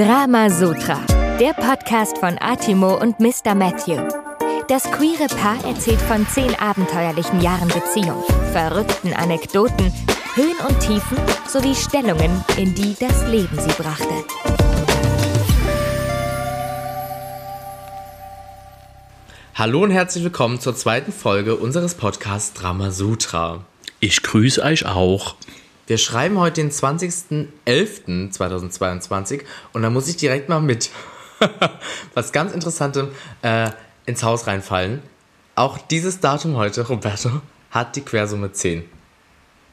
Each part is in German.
Drama Sutra, der Podcast von Atimo und Mr. Matthew. Das queere Paar erzählt von zehn abenteuerlichen Jahren Beziehung, verrückten Anekdoten, Höhen und Tiefen sowie Stellungen, in die das Leben sie brachte. Hallo und herzlich willkommen zur zweiten Folge unseres Podcasts Drama Sutra. Ich grüße euch auch. Wir schreiben heute den 20.11.2022 und da muss ich direkt mal mit was ganz Interessantem äh, ins Haus reinfallen. Auch dieses Datum heute, Roberto, hat die Quersumme 10.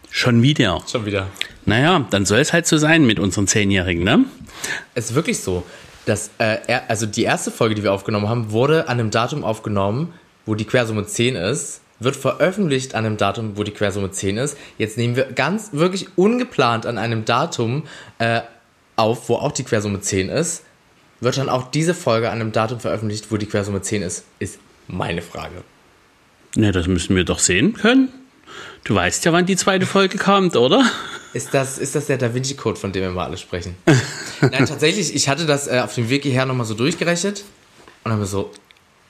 Schon wieder. Schon wieder. Naja, dann soll es halt so sein mit unseren Zehnjährigen, ne? Es ist wirklich so. Dass, äh, er, also die erste Folge, die wir aufgenommen haben, wurde an einem Datum aufgenommen, wo die Quersumme 10 ist wird veröffentlicht an einem Datum, wo die Quersumme 10 ist. Jetzt nehmen wir ganz wirklich ungeplant an einem Datum äh, auf, wo auch die Quersumme 10 ist. Wird dann auch diese Folge an einem Datum veröffentlicht, wo die Quersumme 10 ist, ist meine Frage. Ne, das müssen wir doch sehen können. Du weißt ja, wann die zweite Folge kommt, oder? Ist das, ist das der Da Vinci Code, von dem wir mal alle sprechen? Nein, tatsächlich, ich hatte das äh, auf dem Weg hierher nochmal so durchgerechnet und dann mir so,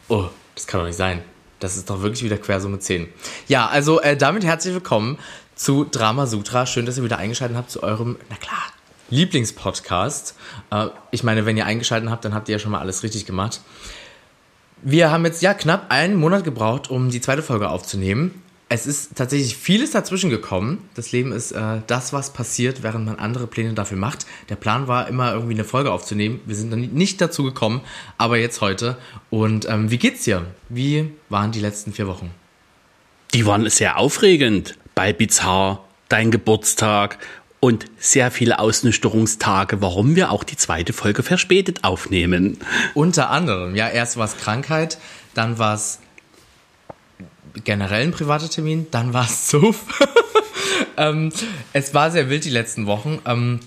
oh, das kann doch nicht sein. Das ist doch wirklich wieder Quersumme 10. Ja, also äh, damit herzlich willkommen zu Drama Sutra. Schön, dass ihr wieder eingeschaltet habt zu eurem, na klar, Lieblingspodcast. Äh, ich meine, wenn ihr eingeschaltet habt, dann habt ihr ja schon mal alles richtig gemacht. Wir haben jetzt ja knapp einen Monat gebraucht, um die zweite Folge aufzunehmen es ist tatsächlich vieles dazwischen gekommen. Das Leben ist äh, das, was passiert, während man andere Pläne dafür macht. Der Plan war immer irgendwie eine Folge aufzunehmen. Wir sind dann nicht dazu gekommen, aber jetzt heute. Und ähm, wie geht's dir? Wie waren die letzten vier Wochen? Die waren sehr aufregend. Bei Bizarre, dein Geburtstag und sehr viele Ausnüchterungstage, warum wir auch die zweite Folge verspätet aufnehmen. Unter anderem, ja, erst war es Krankheit, dann war es generell ein privater Termin, dann war es Zuf. ähm, es war sehr wild die letzten Wochen. Ähm,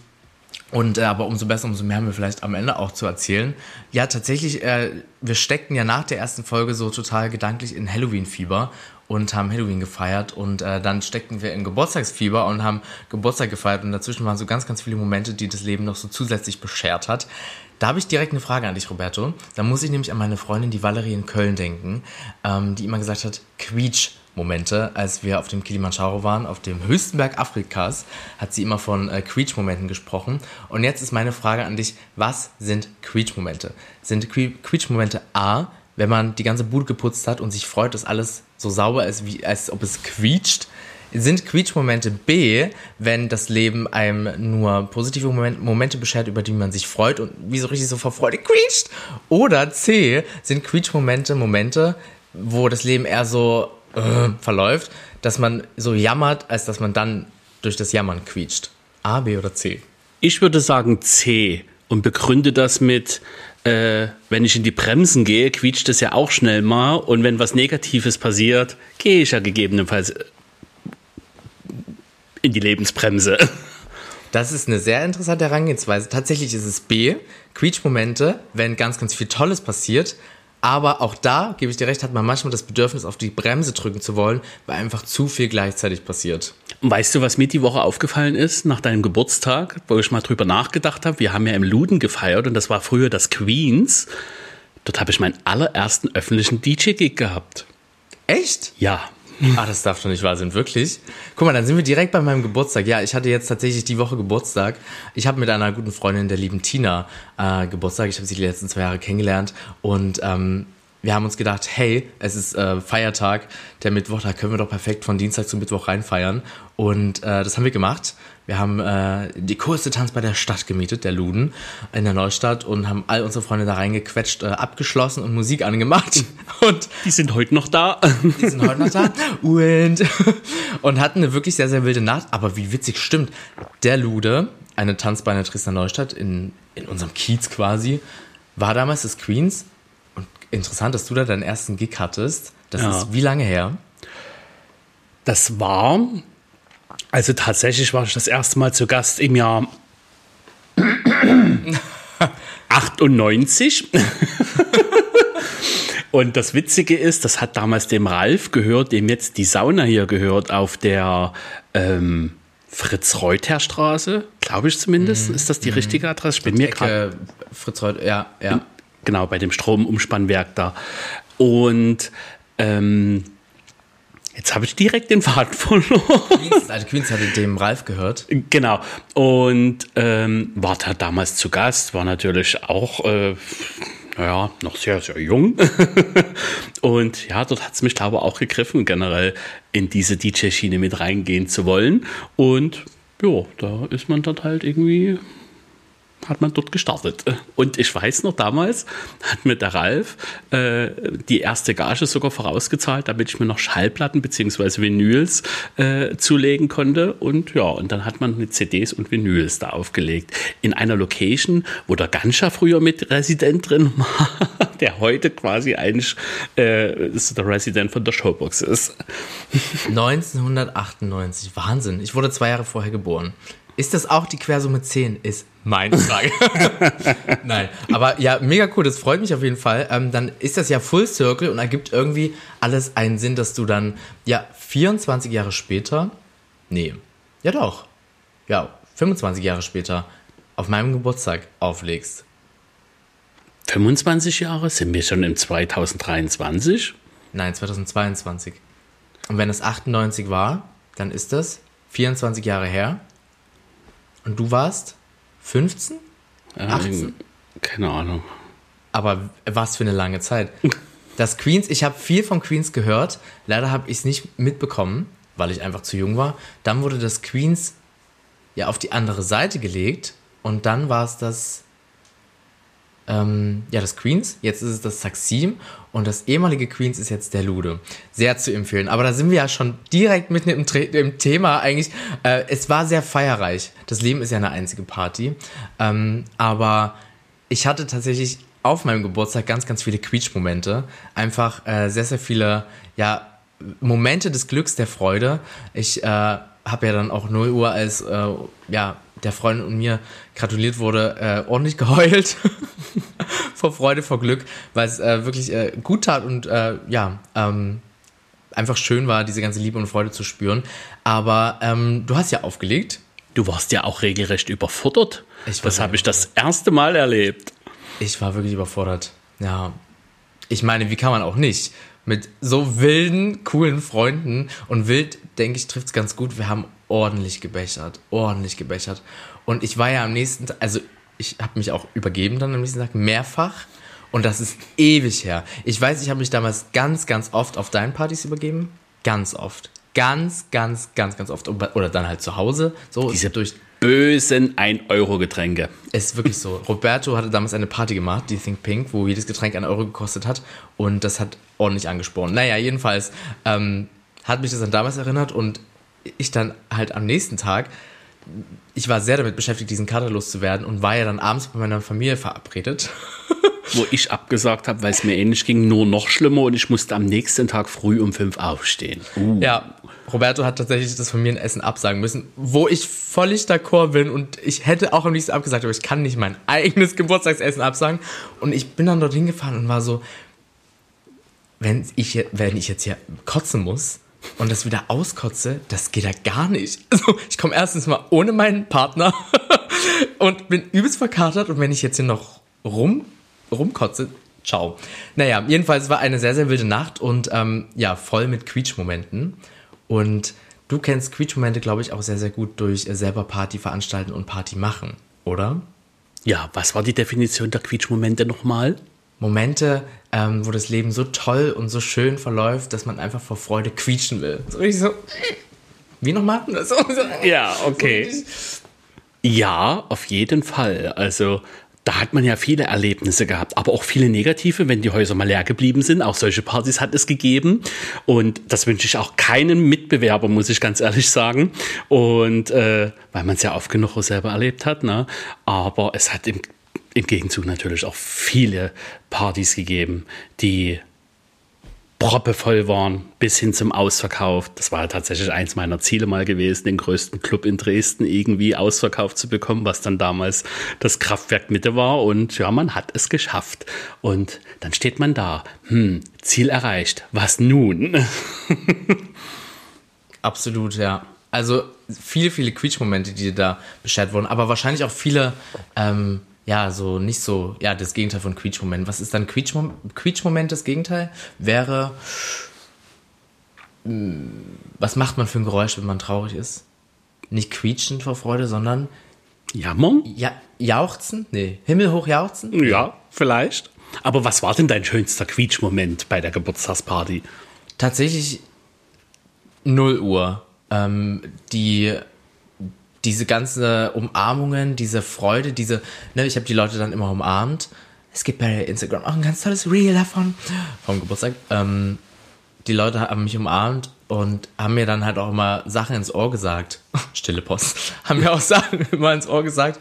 und äh, aber umso besser, umso mehr haben wir vielleicht am Ende auch zu erzählen. Ja, tatsächlich, äh, wir steckten ja nach der ersten Folge so total gedanklich in Halloween-Fieber und haben Halloween gefeiert und äh, dann steckten wir in Geburtstagsfieber und haben Geburtstag gefeiert und dazwischen waren so ganz, ganz viele Momente, die das Leben noch so zusätzlich beschert hat. Da habe ich direkt eine Frage an dich, Roberto. Da muss ich nämlich an meine Freundin, die Valerie in Köln, denken, ähm, die immer gesagt hat, Quietsch. Momente, als wir auf dem Kilimanjaro waren, auf dem höchsten Berg Afrikas, hat sie immer von äh, Quietsch-Momenten gesprochen. Und jetzt ist meine Frage an dich, was sind Quietsch-Momente? Sind Quietsch-Momente A, wenn man die ganze Bude geputzt hat und sich freut, dass alles so sauber ist, wie, als ob es quietscht? Sind Quietschmomente B, wenn das Leben einem nur positive Moment, Momente beschert, über die man sich freut und wie so richtig so vor Freude quietscht? Oder C, sind Quietschmomente Momente, wo das Leben eher so äh, verläuft, dass man so jammert, als dass man dann durch das Jammern quietscht? A, B oder C? Ich würde sagen C und begründe das mit, äh, wenn ich in die Bremsen gehe, quietscht es ja auch schnell mal und wenn was Negatives passiert, gehe ich ja gegebenenfalls in die Lebensbremse. Das ist eine sehr interessante Herangehensweise. Tatsächlich ist es B, Quietschmomente, wenn ganz, ganz viel Tolles passiert. Aber auch da, gebe ich dir recht, hat man manchmal das Bedürfnis, auf die Bremse drücken zu wollen, weil einfach zu viel gleichzeitig passiert. Weißt du, was mir die Woche aufgefallen ist, nach deinem Geburtstag, wo ich mal drüber nachgedacht habe? Wir haben ja im Luden gefeiert und das war früher das Queens. Dort habe ich meinen allerersten öffentlichen DJ-Gig gehabt. Echt? Ja. Ah, das darf doch nicht wahr sein, wirklich. Guck mal, dann sind wir direkt bei meinem Geburtstag. Ja, ich hatte jetzt tatsächlich die Woche Geburtstag. Ich habe mit einer guten Freundin, der lieben Tina, äh, Geburtstag. Ich habe sie die letzten zwei Jahre kennengelernt und ähm, wir haben uns gedacht, hey, es ist äh, Feiertag, der Mittwoch, da können wir doch perfekt von Dienstag zu Mittwoch reinfeiern. Und äh, das haben wir gemacht. Wir haben äh, die coolste Tanz bei der Stadt gemietet, der Luden, in der Neustadt und haben all unsere Freunde da reingequetscht, äh, abgeschlossen und Musik angemacht. Und die sind heute noch da. Die sind heute noch da. Und, und hatten eine wirklich sehr, sehr wilde Nacht. Aber wie witzig stimmt, der Lude, eine Tanzbeine Dresdner Neustadt in, in unserem Kiez quasi, war damals das Queens interessant, dass du da deinen ersten Gig hattest. Das ja. ist wie lange her? Das war, also tatsächlich war ich das erste Mal zu Gast im Jahr 98. Und das Witzige ist, das hat damals dem Ralf gehört, dem jetzt die Sauna hier gehört, auf der, ähm, Fritz-Reuter-Straße, glaube ich zumindest. Mhm. Ist das die richtige Adresse? Ich bin mir gerade. Ecke Fritz Reut, ja, ja. Genau, bei dem Stromumspannwerk da. Und ähm, jetzt habe ich direkt den Faden verloren. Queens, also Queens hatte dem Ralf gehört. Genau. Und ähm, war da damals zu Gast, war natürlich auch, äh, naja, noch sehr, sehr jung. und ja, dort hat es mich, glaube ich, auch gegriffen, generell in diese DJ-Schiene mit reingehen zu wollen. Und ja, da ist man dann halt irgendwie hat man dort gestartet. Und ich weiß noch, damals hat mir der Ralf äh, die erste Gage sogar vorausgezahlt, damit ich mir noch Schallplatten bzw. Vinyls äh, zulegen konnte. Und ja, und dann hat man mit CDs und Vinyls da aufgelegt. In einer Location, wo der Ganscha früher mit Resident drin war, der heute quasi eigentlich äh, der Resident von der Showbox ist. 1998, Wahnsinn. Ich wurde zwei Jahre vorher geboren. Ist das auch die Quersumme 10? Ist meine Frage. Nein, aber ja, mega cool, das freut mich auf jeden Fall. Ähm, dann ist das ja Full Circle und ergibt irgendwie alles einen Sinn, dass du dann, ja, 24 Jahre später, nee, ja doch, ja, 25 Jahre später auf meinem Geburtstag auflegst. 25 Jahre? Sind wir schon im 2023? Nein, 2022. Und wenn es 98 war, dann ist das 24 Jahre her. Und du warst 15? 18? Keine Ahnung. Aber was für eine lange Zeit. Das Queens, ich habe viel von Queens gehört. Leider habe ich es nicht mitbekommen, weil ich einfach zu jung war. Dann wurde das Queens ja auf die andere Seite gelegt. Und dann war es das, ähm, ja, das Queens. Jetzt ist es das Saxim. Und das ehemalige Queens ist jetzt der Lude. Sehr zu empfehlen. Aber da sind wir ja schon direkt mitten im, im Thema eigentlich. Äh, es war sehr feierreich. Das Leben ist ja eine einzige Party. Ähm, aber ich hatte tatsächlich auf meinem Geburtstag ganz, ganz viele Quietsch-Momente. Einfach äh, sehr, sehr viele, ja, Momente des Glücks, der Freude. Ich äh, habe ja dann auch 0 Uhr, als äh, ja, der Freund und mir gratuliert wurde, äh, ordentlich geheult. vor Freude, vor Glück, weil es äh, wirklich äh, gut tat und äh, ja, ähm, einfach schön war, diese ganze Liebe und Freude zu spüren. Aber ähm, du hast ja aufgelegt. Du warst ja auch regelrecht überfordert. Das habe ich das erste Mal erlebt. Ich war wirklich überfordert. Ja. Ich meine, wie kann man auch nicht? Mit so wilden, coolen Freunden und wild, denke ich, trifft es ganz gut. Wir haben ordentlich gebechert. Ordentlich gebechert. Und ich war ja am nächsten Tag, also ich habe mich auch übergeben dann am nächsten Tag, mehrfach. Und das ist ewig her. Ich weiß, ich habe mich damals ganz, ganz oft auf deinen Partys übergeben. Ganz oft. Ganz, ganz, ganz, ganz oft. Oder dann halt zu Hause. So Diese durch. Bösen 1-Euro-Getränke. Es ist wirklich so. Roberto hatte damals eine Party gemacht, die Think Pink, wo jedes Getränk einen Euro gekostet hat. Und das hat ordentlich angespornt. Naja, jedenfalls ähm, hat mich das an damals erinnert und ich dann halt am nächsten Tag, ich war sehr damit beschäftigt, diesen Kater loszuwerden und war ja dann abends bei meiner Familie verabredet. Wo ich abgesagt habe, weil es mir ähnlich ging, nur noch schlimmer und ich musste am nächsten Tag früh um fünf aufstehen. Uh. Ja, Roberto hat tatsächlich das Familienessen absagen müssen, wo ich völlig d'accord bin und ich hätte auch am liebsten abgesagt, aber ich kann nicht mein eigenes Geburtstagsessen absagen. Und ich bin dann dorthin gefahren und war so, wenn ich, wenn ich jetzt hier kotzen muss und das wieder auskotze, das geht ja gar nicht. Also ich komme erstens mal ohne meinen Partner und bin übelst verkatert und wenn ich jetzt hier noch rum, rumkotze, ciao. Naja, jedenfalls war eine sehr, sehr wilde Nacht und ähm, ja, voll mit Quietschmomenten. Und du kennst Quietschmomente, glaube ich, auch sehr, sehr gut durch selber Party veranstalten und Party machen, oder? Ja, was war die Definition der Quietschmomente nochmal? Momente, ähm, wo das Leben so toll und so schön verläuft, dass man einfach vor Freude quietschen will. So richtig so. Wie nochmal? So, so. Ja, okay. Ja, auf jeden Fall. Also da hat man ja viele Erlebnisse gehabt, aber auch viele negative, wenn die Häuser mal leer geblieben sind. Auch solche Partys hat es gegeben. Und das wünsche ich auch keinem Mitbewerber, muss ich ganz ehrlich sagen. Und äh, weil man es ja oft genug auch selber erlebt hat. Ne? Aber es hat im, im Gegenzug natürlich auch viele Partys gegeben, die proppevoll waren, bis hin zum Ausverkauf. Das war tatsächlich eins meiner Ziele mal gewesen, den größten Club in Dresden irgendwie ausverkauft zu bekommen, was dann damals das Kraftwerk Mitte war. Und ja, man hat es geschafft. Und dann steht man da. Hm, Ziel erreicht. Was nun? Absolut, ja. Also viele, viele Quietsch-Momente, die da beschert wurden, aber wahrscheinlich auch viele, ähm, ja, so nicht so, ja, das Gegenteil von Quietsch-Moment. Was ist dann Quietsch-Moment? Quietsch-Moment, das Gegenteil wäre, mh, hm, was macht man für ein Geräusch, wenn man traurig ist? Nicht quietschen vor Freude, sondern Jammern? ja, jauchzen? Nee, himmelhoch jauchzen? Ja, vielleicht. Aber was war denn dein schönster Quietschmoment bei der Geburtstagsparty? Tatsächlich 0 Uhr. Ähm, die diese ganze Umarmungen, diese Freude, diese, ne, ich habe die Leute dann immer umarmt. Es gibt bei Instagram auch ein ganz tolles Reel davon vom Geburtstag. Ähm, die Leute haben mich umarmt und haben mir dann halt auch immer Sachen ins Ohr gesagt. Stille Post. haben mir auch Sachen immer ins Ohr gesagt.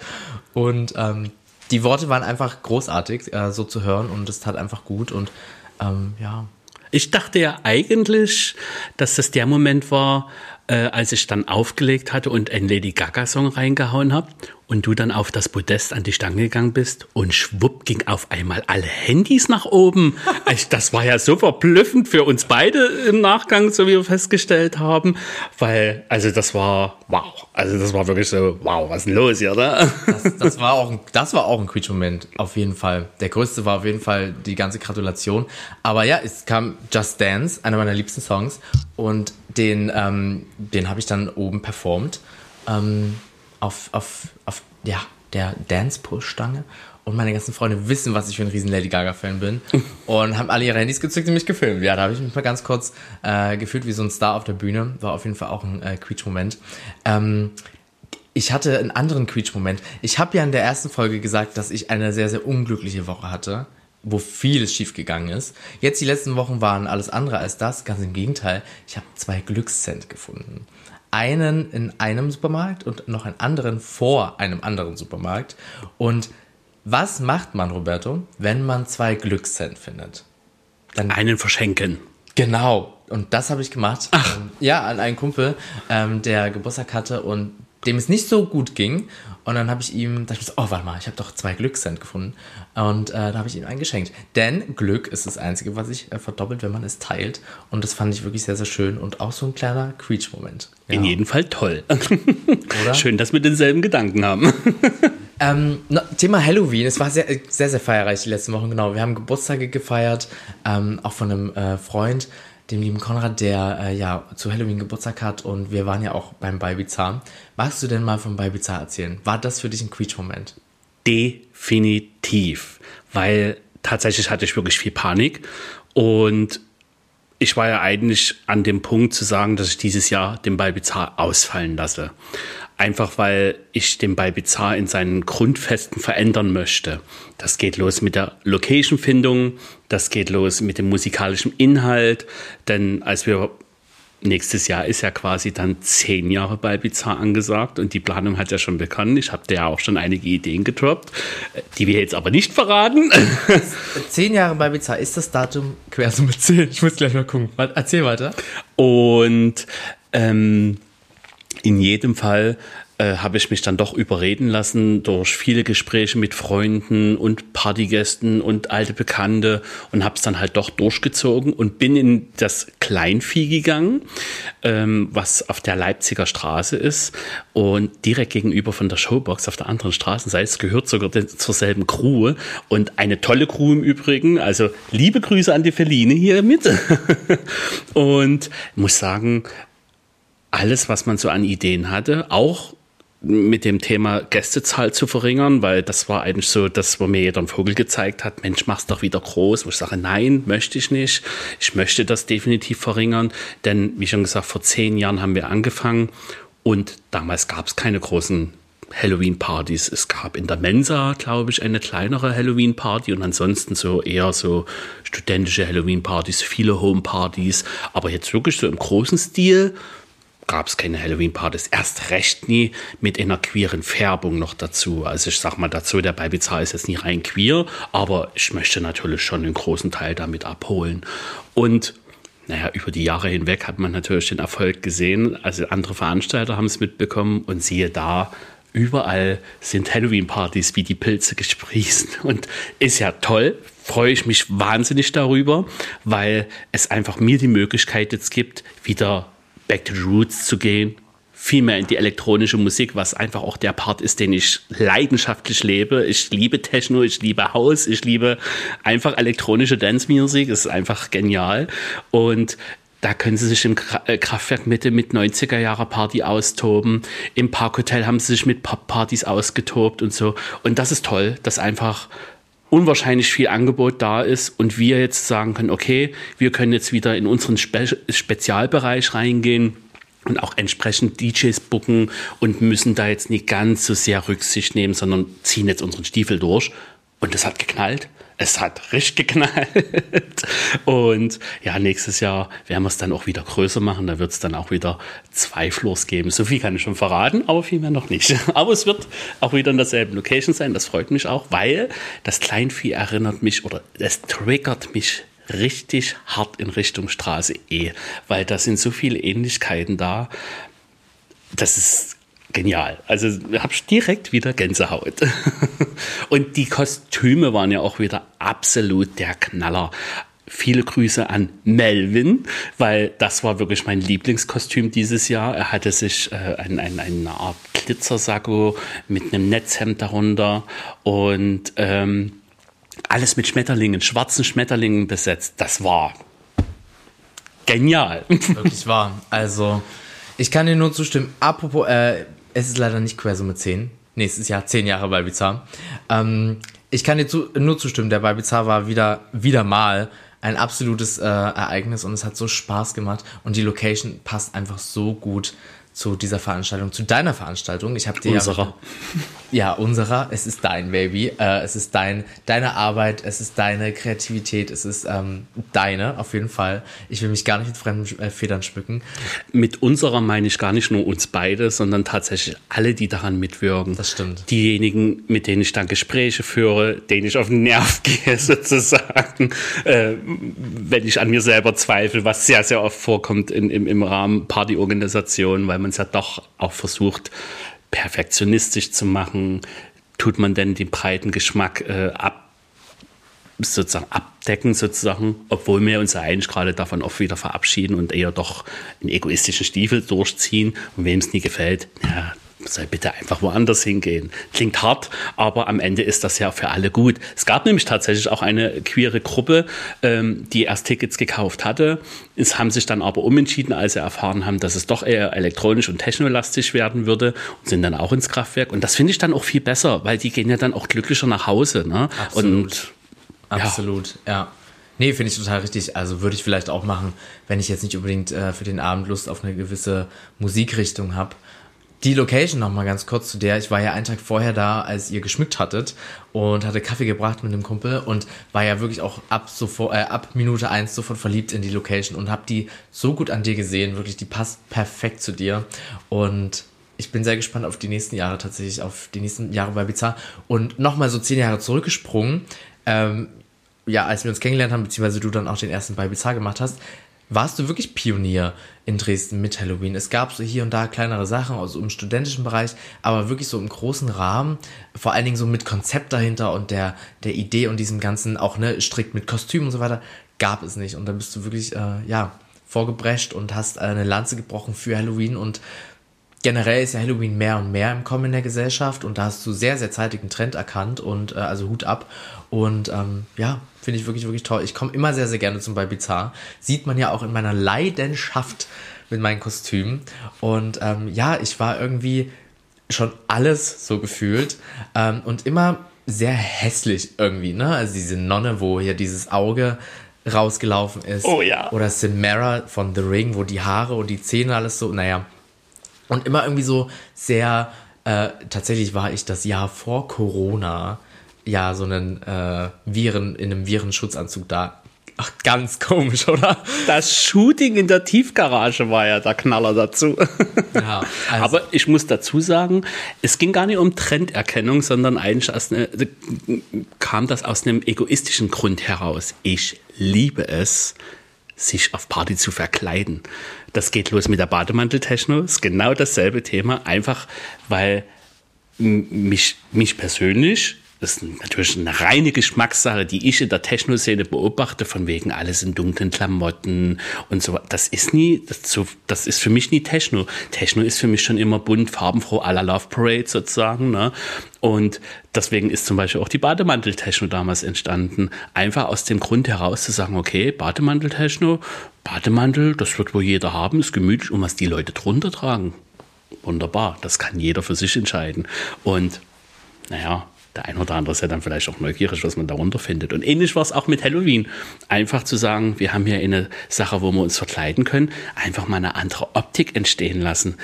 Und ähm, die Worte waren einfach großartig, äh, so zu hören und es tat einfach gut und ähm, ja. Ich dachte ja eigentlich, dass das der Moment war, äh, als ich dann aufgelegt hatte und einen Lady Gaga-Song reingehauen habe und du dann auf das Podest an die Stange gegangen bist und schwupp ging auf einmal alle Handys nach oben. Das war ja so verblüffend für uns beide im Nachgang, so wie wir festgestellt haben, weil, also das war, wow, also das war wirklich so, wow, was ist denn los hier, oder? Das, das war auch, ein- das war auch ein Quietsch-Moment, auf jeden Fall. Der größte war auf jeden Fall die ganze Gratulation. Aber ja, es kam Just Dance, einer meiner liebsten Songs, und den, ähm, den habe ich dann oben performt ähm, auf, auf, auf ja, der Dance-Push-Stange. Und meine ganzen Freunde wissen, was ich für ein riesen Lady Gaga-Fan bin. Und haben alle ihre Handys gezückt und mich gefilmt. Ja, da habe ich mich mal ganz kurz äh, gefühlt wie so ein Star auf der Bühne. War auf jeden Fall auch ein äh, Quietsch-Moment. Ähm, ich hatte einen anderen Quietsch-Moment. Ich habe ja in der ersten Folge gesagt, dass ich eine sehr, sehr unglückliche Woche hatte, wo vieles schiefgegangen ist. Jetzt die letzten Wochen waren alles andere als das. Ganz im Gegenteil. Ich habe zwei Glückscent gefunden. Einen in einem Supermarkt und noch einen anderen vor einem anderen Supermarkt. Und was macht man, Roberto, wenn man zwei Glückscent findet? Dann Einen verschenken. Genau. Und das habe ich gemacht. Ähm, ja, an einen Kumpel, ähm, der Geburtstag hatte und dem es nicht so gut ging. Und dann habe ich ihm, dachte ich mir so, oh, warte mal, ich habe doch zwei Glückscent gefunden. Und äh, da habe ich ihm einen geschenkt. Denn Glück ist das Einzige, was sich äh, verdoppelt, wenn man es teilt. Und das fand ich wirklich sehr, sehr schön und auch so ein kleiner Quietsch-Moment. Ja. In jedem Fall toll. Oder? Schön, dass wir denselben Gedanken haben. Ähm, no, Thema Halloween. Es war sehr, sehr, sehr feierreich die letzten Wochen, genau. Wir haben Geburtstage gefeiert, ähm, auch von einem äh, Freund, dem lieben Konrad, der äh, ja zu Halloween Geburtstag hat und wir waren ja auch beim Baibizar. Magst du denn mal vom Baibizar erzählen? War das für dich ein Quietsch-Moment? Definitiv. Weil tatsächlich hatte ich wirklich viel Panik. Und ich war ja eigentlich an dem Punkt zu sagen, dass ich dieses Jahr den Balbizar ausfallen lasse. Einfach weil ich den Balbizar in seinen Grundfesten verändern möchte. Das geht los mit der Location-Findung, das geht los mit dem musikalischen Inhalt, denn als wir Nächstes Jahr ist ja quasi dann zehn Jahre Balbizar angesagt und die Planung hat ja schon begonnen. Ich habe dir ja auch schon einige Ideen getroppt, die wir jetzt aber nicht verraten. Zehn Jahre Baibizar, ist das Datum Quersumme 10? Ich muss gleich mal gucken. Erzähl weiter. Und ähm, in jedem Fall äh, habe ich mich dann doch überreden lassen durch viele Gespräche mit Freunden und Partygästen und alte Bekannte und habe es dann halt doch durchgezogen und bin in das Kleinvieh gegangen, ähm, was auf der Leipziger Straße ist und direkt gegenüber von der Showbox auf der anderen Straßenseite. Es gehört sogar zur selben Crew und eine tolle Crew im Übrigen. Also liebe Grüße an die Feline hier mit. und muss sagen, alles, was man so an Ideen hatte, auch mit dem Thema Gästezahl zu verringern, weil das war eigentlich so, dass wo mir jeder einen Vogel gezeigt hat, Mensch, mach's doch wieder groß, wo ich sage, nein, möchte ich nicht. Ich möchte das definitiv verringern, denn wie schon gesagt, vor zehn Jahren haben wir angefangen und damals gab es keine großen Halloween-Partys. Es gab in der Mensa, glaube ich, eine kleinere Halloween-Party und ansonsten so eher so studentische Halloween-Partys, viele Home-Partys, aber jetzt wirklich so im großen Stil gab es keine Halloween-Partys. Erst recht nie mit einer queeren Färbung noch dazu. Also ich sag mal dazu, der Baibizar ist jetzt nicht rein queer, aber ich möchte natürlich schon einen großen Teil damit abholen. Und naja, über die Jahre hinweg hat man natürlich den Erfolg gesehen. Also andere Veranstalter haben es mitbekommen und siehe da, überall sind Halloween-Partys wie die Pilze gesprießt. Und ist ja toll, freue ich mich wahnsinnig darüber, weil es einfach mir die Möglichkeit jetzt gibt, wieder back to the roots zu gehen, viel mehr in die elektronische Musik, was einfach auch der Part ist, den ich leidenschaftlich lebe. Ich liebe Techno, ich liebe House, ich liebe einfach elektronische Dance-Musik. Es ist einfach genial. Und da können sie sich im äh, Kraftwerk Mitte mit 90er Jahre Party austoben. Im Parkhotel haben sie sich mit Pop-Partys ausgetobt und so. Und das ist toll, dass einfach unwahrscheinlich viel Angebot da ist und wir jetzt sagen können, okay, wir können jetzt wieder in unseren Spe Spezialbereich reingehen und auch entsprechend DJs booken und müssen da jetzt nicht ganz so sehr Rücksicht nehmen, sondern ziehen jetzt unseren Stiefel durch. Und das hat geknallt. Es hat richtig geknallt. Und ja, nächstes Jahr werden wir es dann auch wieder größer machen. Da wird es dann auch wieder zwei Floors geben. So viel kann ich schon verraten, aber viel mehr noch nicht. Aber es wird auch wieder in derselben Location sein. Das freut mich auch, weil das Kleinvieh erinnert mich oder es triggert mich richtig hart in Richtung Straße E, weil da sind so viele Ähnlichkeiten da. Das ist genial. Also habe ich direkt wieder Gänsehaut. Und die Kostüme waren ja auch wieder absolut der Knaller. Viele Grüße an Melvin, weil das war wirklich mein Lieblingskostüm dieses Jahr. Er hatte sich äh, ein, ein, eine Art Glitzersacko mit einem Netzhemd darunter und ähm, alles mit Schmetterlingen, schwarzen Schmetterlingen besetzt. Das war genial. Wirklich wahr. Also, ich kann dir nur zustimmen. Apropos, äh, es ist leider nicht Quersumme 10. Nächstes Jahr 10 Jahre bei Bizarre. Ähm, ich kann dir zu, nur zustimmen. Der bei Bizarre war wieder, wieder mal ein absolutes äh, Ereignis und es hat so Spaß gemacht und die Location passt einfach so gut zu dieser Veranstaltung, zu deiner Veranstaltung. Ich habe dir unserer. Ja, ja, unserer. Es ist dein Baby. Äh, es ist dein, deine Arbeit. Es ist deine Kreativität. Es ist ähm, deine auf jeden Fall. Ich will mich gar nicht mit fremden äh, Federn schmücken. Mit unserer meine ich gar nicht nur uns beide, sondern tatsächlich alle, die daran mitwirken. Das stimmt. Diejenigen, mit denen ich dann Gespräche führe, denen ich auf den Nerv gehe sozusagen, äh, wenn ich an mir selber zweifle, was sehr sehr oft vorkommt in, im, im Rahmen Partyorganisation, weil man es ja doch auch versucht, perfektionistisch zu machen. Tut man denn den breiten Geschmack äh, ab, sozusagen abdecken, sozusagen, obwohl wir uns ja eigentlich gerade davon oft wieder verabschieden und eher doch einen egoistischen Stiefel durchziehen. Und wem es nie gefällt, ja, soll bitte einfach woanders hingehen. Klingt hart, aber am Ende ist das ja für alle gut. Es gab nämlich tatsächlich auch eine queere Gruppe, ähm, die erst Tickets gekauft hatte. Es haben sich dann aber umentschieden, als sie erfahren haben, dass es doch eher elektronisch und technolastisch werden würde und sind dann auch ins Kraftwerk. Und das finde ich dann auch viel besser, weil die gehen ja dann auch glücklicher nach Hause. Ne? Absolut. Und, Absolut, ja. ja. Nee, finde ich total richtig. Also würde ich vielleicht auch machen, wenn ich jetzt nicht unbedingt äh, für den Abend Lust auf eine gewisse Musikrichtung habe. Die Location noch mal ganz kurz zu der. Ich war ja einen Tag vorher da, als ihr geschmückt hattet und hatte Kaffee gebracht mit einem Kumpel und war ja wirklich auch ab sofort, äh, ab Minute eins sofort verliebt in die Location und hab die so gut an dir gesehen. Wirklich, die passt perfekt zu dir und ich bin sehr gespannt auf die nächsten Jahre tatsächlich, auf die nächsten Jahre bei Bizarre. Und nochmal so zehn Jahre zurückgesprungen, ähm, ja, als wir uns kennengelernt haben, beziehungsweise du dann auch den ersten bei Bizarre gemacht hast, warst du wirklich Pionier in Dresden mit Halloween. Es gab so hier und da kleinere Sachen, also im studentischen Bereich, aber wirklich so im großen Rahmen, vor allen Dingen so mit Konzept dahinter und der, der Idee und diesem ganzen, auch ne, strikt mit Kostüm und so weiter, gab es nicht. Und da bist du wirklich, äh, ja, vorgebrescht und hast eine Lanze gebrochen für Halloween und generell ist ja Halloween mehr und mehr im Kommen in der Gesellschaft und da hast du sehr, sehr zeitig einen Trend erkannt und äh, also Hut ab. Und ähm, ja, finde ich wirklich, wirklich toll. Ich komme immer sehr, sehr gerne zum Bizarre. Sieht man ja auch in meiner Leidenschaft mit meinen Kostümen. Und ähm, ja, ich war irgendwie schon alles so gefühlt ähm, und immer sehr hässlich irgendwie, ne? Also diese Nonne, wo hier dieses Auge rausgelaufen ist. Oh ja. Oder Samara von The Ring, wo die Haare und die Zähne alles so, naja, und immer irgendwie so sehr, äh, tatsächlich war ich das Jahr vor Corona ja so einen äh, Viren, in einem Virenschutzanzug da. Ach, ganz komisch, oder? Das Shooting in der Tiefgarage war ja der Knaller dazu. Ja, also Aber ich muss dazu sagen, es ging gar nicht um Trenderkennung, sondern eigentlich aus ne, kam das aus einem egoistischen Grund heraus. Ich liebe es, sich auf Party zu verkleiden. Das geht los mit der Bademanteltechno, ist genau dasselbe Thema, einfach weil mich, mich persönlich ist natürlich eine reine Geschmackssache, die ich in der Techno-Szene beobachte, von wegen alles in dunklen Klamotten und so. Das ist nie, das, ist für mich nie Techno. Techno ist für mich schon immer bunt, farbenfroh, à la Love Parade sozusagen. Ne? Und deswegen ist zum Beispiel auch die Bademantel-Techno damals entstanden. Einfach aus dem Grund heraus zu sagen, okay, Bademantel-Techno, Bademantel, das wird wohl jeder haben, ist gemütlich und was die Leute drunter tragen. Wunderbar, das kann jeder für sich entscheiden. Und naja, der ein oder andere ist ja dann vielleicht auch neugierig, was man darunter findet. Und ähnlich war es auch mit Halloween. Einfach zu sagen, wir haben hier eine Sache, wo wir uns verkleiden können, einfach mal eine andere Optik entstehen lassen.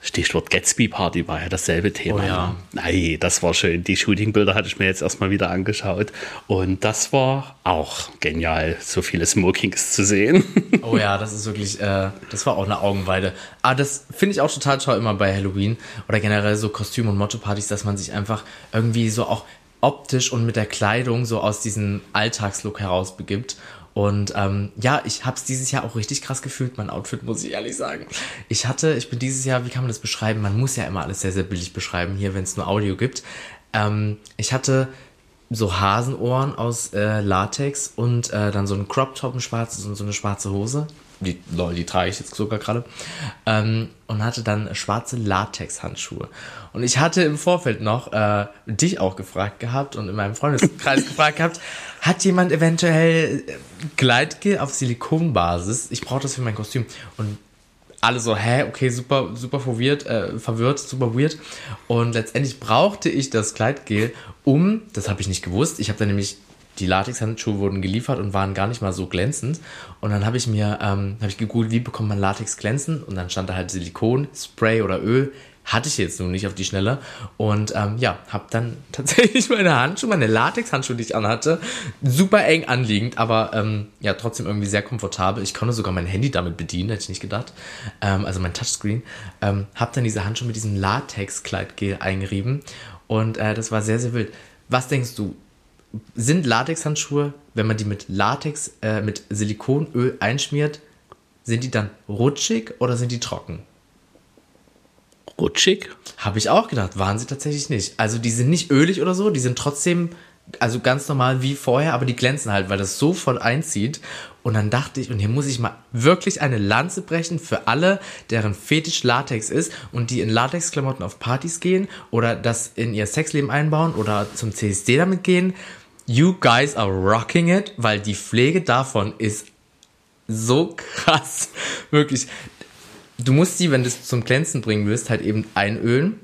Stichwort Gatsby Party war ja dasselbe Thema. Oh ja. Nein, das war schön. Die Shootingbilder hatte ich mir jetzt erstmal wieder angeschaut. Und das war auch genial, so viele Smokings zu sehen. Oh ja, das ist wirklich, äh, das war auch eine Augenweide. Aber das finde ich auch total toll immer bei Halloween oder generell so Kostüm- und Motto-Partys, dass man sich einfach irgendwie so auch optisch und mit der Kleidung so aus diesem Alltagslook herausbegibt. Und ähm, ja, ich habe es dieses Jahr auch richtig krass gefühlt, mein Outfit, muss ich ehrlich sagen. Ich hatte, ich bin dieses Jahr, wie kann man das beschreiben? Man muss ja immer alles sehr, sehr billig beschreiben, hier, wenn es nur Audio gibt. Ähm, ich hatte so Hasenohren aus äh, Latex und äh, dann so ein Crop Top, ein schwarzes und so eine schwarze Hose. Die, lol, die trage ich jetzt sogar gerade. Ähm, und hatte dann schwarze Latex-Handschuhe. Und ich hatte im Vorfeld noch äh, dich auch gefragt gehabt und in meinem Freundeskreis gefragt gehabt, hat jemand eventuell äh, Gleitgel auf Silikonbasis? Ich brauche das für mein Kostüm. Und alle so, hä, okay, super, super verwirrt, äh, verwirrt, super weird. Und letztendlich brauchte ich das Kleidgel, um, das habe ich nicht gewusst, ich habe dann nämlich, die Latexhandschuhe wurden geliefert und waren gar nicht mal so glänzend. Und dann habe ich mir, ähm, habe ich gegoogelt, wie bekommt man Latex glänzend? Und dann stand da halt Silikon, Spray oder Öl. Hatte ich jetzt nun nicht auf die Schnelle. Und ähm, ja, habe dann tatsächlich meine Handschuhe, meine Latex-Handschuhe, die ich anhatte, super eng anliegend, aber ähm, ja, trotzdem irgendwie sehr komfortabel. Ich konnte sogar mein Handy damit bedienen, hätte ich nicht gedacht. Ähm, also mein Touchscreen. Ähm, habe dann diese Handschuhe mit diesem Latex-Kleidgel eingerieben. Und äh, das war sehr, sehr wild. Was denkst du? Sind Latexhandschuhe, wenn man die mit Latex, äh, mit Silikonöl einschmiert, sind die dann rutschig oder sind die trocken? Rutschig. Habe ich auch gedacht, waren sie tatsächlich nicht. Also die sind nicht ölig oder so, die sind trotzdem, also ganz normal wie vorher, aber die glänzen halt, weil das so voll einzieht. Und dann dachte ich, und hier muss ich mal wirklich eine Lanze brechen für alle, deren Fetisch Latex ist und die in Latexklamotten auf Partys gehen oder das in ihr Sexleben einbauen oder zum CSD damit gehen. You guys are rocking it, weil die Pflege davon ist so krass. Wirklich du musst die, wenn du es zum Glänzen bringen willst, halt eben einölen.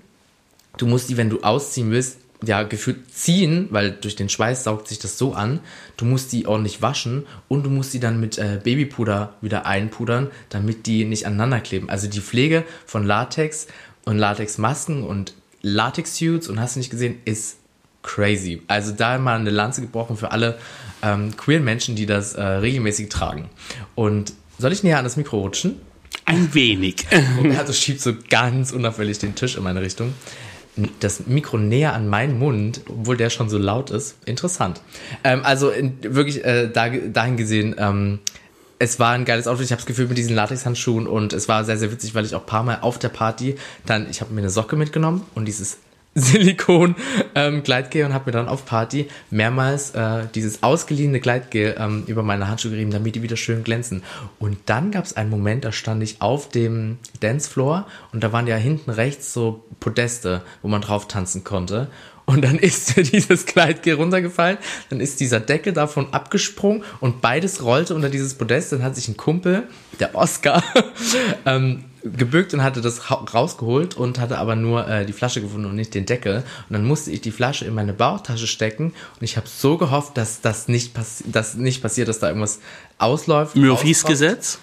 Du musst die, wenn du ausziehen willst, ja, gefühlt ziehen, weil durch den Schweiß saugt sich das so an. Du musst die ordentlich waschen und du musst die dann mit äh, Babypuder wieder einpudern, damit die nicht aneinander kleben. Also die Pflege von Latex und Latexmasken und Latex-Suits und hast du nicht gesehen, ist crazy. Also da mal eine Lanze gebrochen für alle ähm, queeren Menschen, die das äh, regelmäßig tragen. Und soll ich näher an das Mikro rutschen? Ein wenig. Er also schiebt so ganz unauffällig den Tisch in meine Richtung. Das Mikro näher an meinen Mund, obwohl der schon so laut ist. Interessant. Ähm, also in, wirklich äh, da, dahin gesehen, ähm, es war ein geiles Outfit. Ich habe das Gefühl mit diesen Latexhandschuhen und es war sehr, sehr witzig, weil ich auch ein paar Mal auf der Party dann, ich habe mir eine Socke mitgenommen und dieses Silikon ähm, Gleitgel und habe mir dann auf Party mehrmals äh, dieses ausgeliehene Gleitgel ähm, über meine Handschuhe gerieben, damit die wieder schön glänzen. Und dann gab es einen Moment, da stand ich auf dem Dancefloor und da waren ja hinten rechts so Podeste, wo man drauf tanzen konnte. Und dann ist dieses Kleidgel runtergefallen, dann ist dieser Deckel davon abgesprungen und beides rollte unter dieses Podest. Dann hat sich ein Kumpel, der Oscar, ähm, gebückt und hatte das rausgeholt und hatte aber nur äh, die Flasche gefunden und nicht den Deckel. Und dann musste ich die Flasche in meine Bauchtasche stecken und ich habe so gehofft, dass das nicht, passi dass nicht passiert, dass da irgendwas ausläuft. Murphys Gesetz?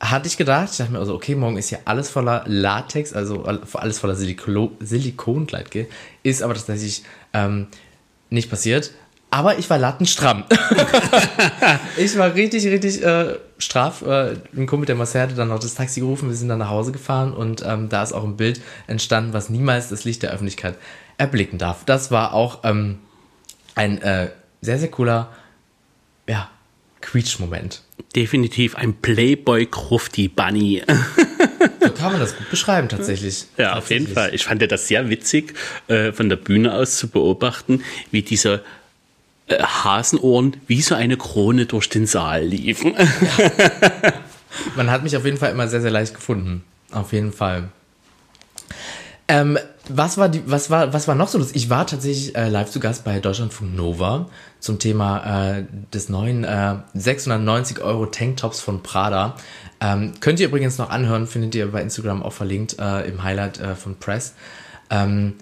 Hatte ich gedacht. Ich dachte mir also, okay, morgen ist hier alles voller Latex, also alles voller Silikon Silikongleitgel. Ist aber tatsächlich ähm, nicht passiert. Aber ich war lattenstramm. ich war richtig, richtig äh, straff. Äh, ein Kumpel der Marcel hatte dann noch das Taxi gerufen. Wir sind dann nach Hause gefahren und ähm, da ist auch ein Bild entstanden, was niemals das Licht der Öffentlichkeit erblicken darf. Das war auch ähm, ein äh, sehr, sehr cooler ja, Quietsch-Moment. Definitiv ein Playboy Krufti Bunny. so kann man das gut beschreiben, tatsächlich. Ja, auf jeden Fall. Ich fand das sehr witzig, äh, von der Bühne aus zu beobachten, wie dieser Hasenohren wie so eine Krone durch den Saal liefen. Ja. Man hat mich auf jeden Fall immer sehr, sehr leicht gefunden. Auf jeden Fall. Ähm, was war die, was war, was war noch so los? Ich war tatsächlich äh, live zu Gast bei Deutschlandfunk Nova zum Thema äh, des neuen äh, 690 Euro Tanktops von Prada. Ähm, könnt ihr übrigens noch anhören, findet ihr bei Instagram auch verlinkt äh, im Highlight äh, von Press. Ähm,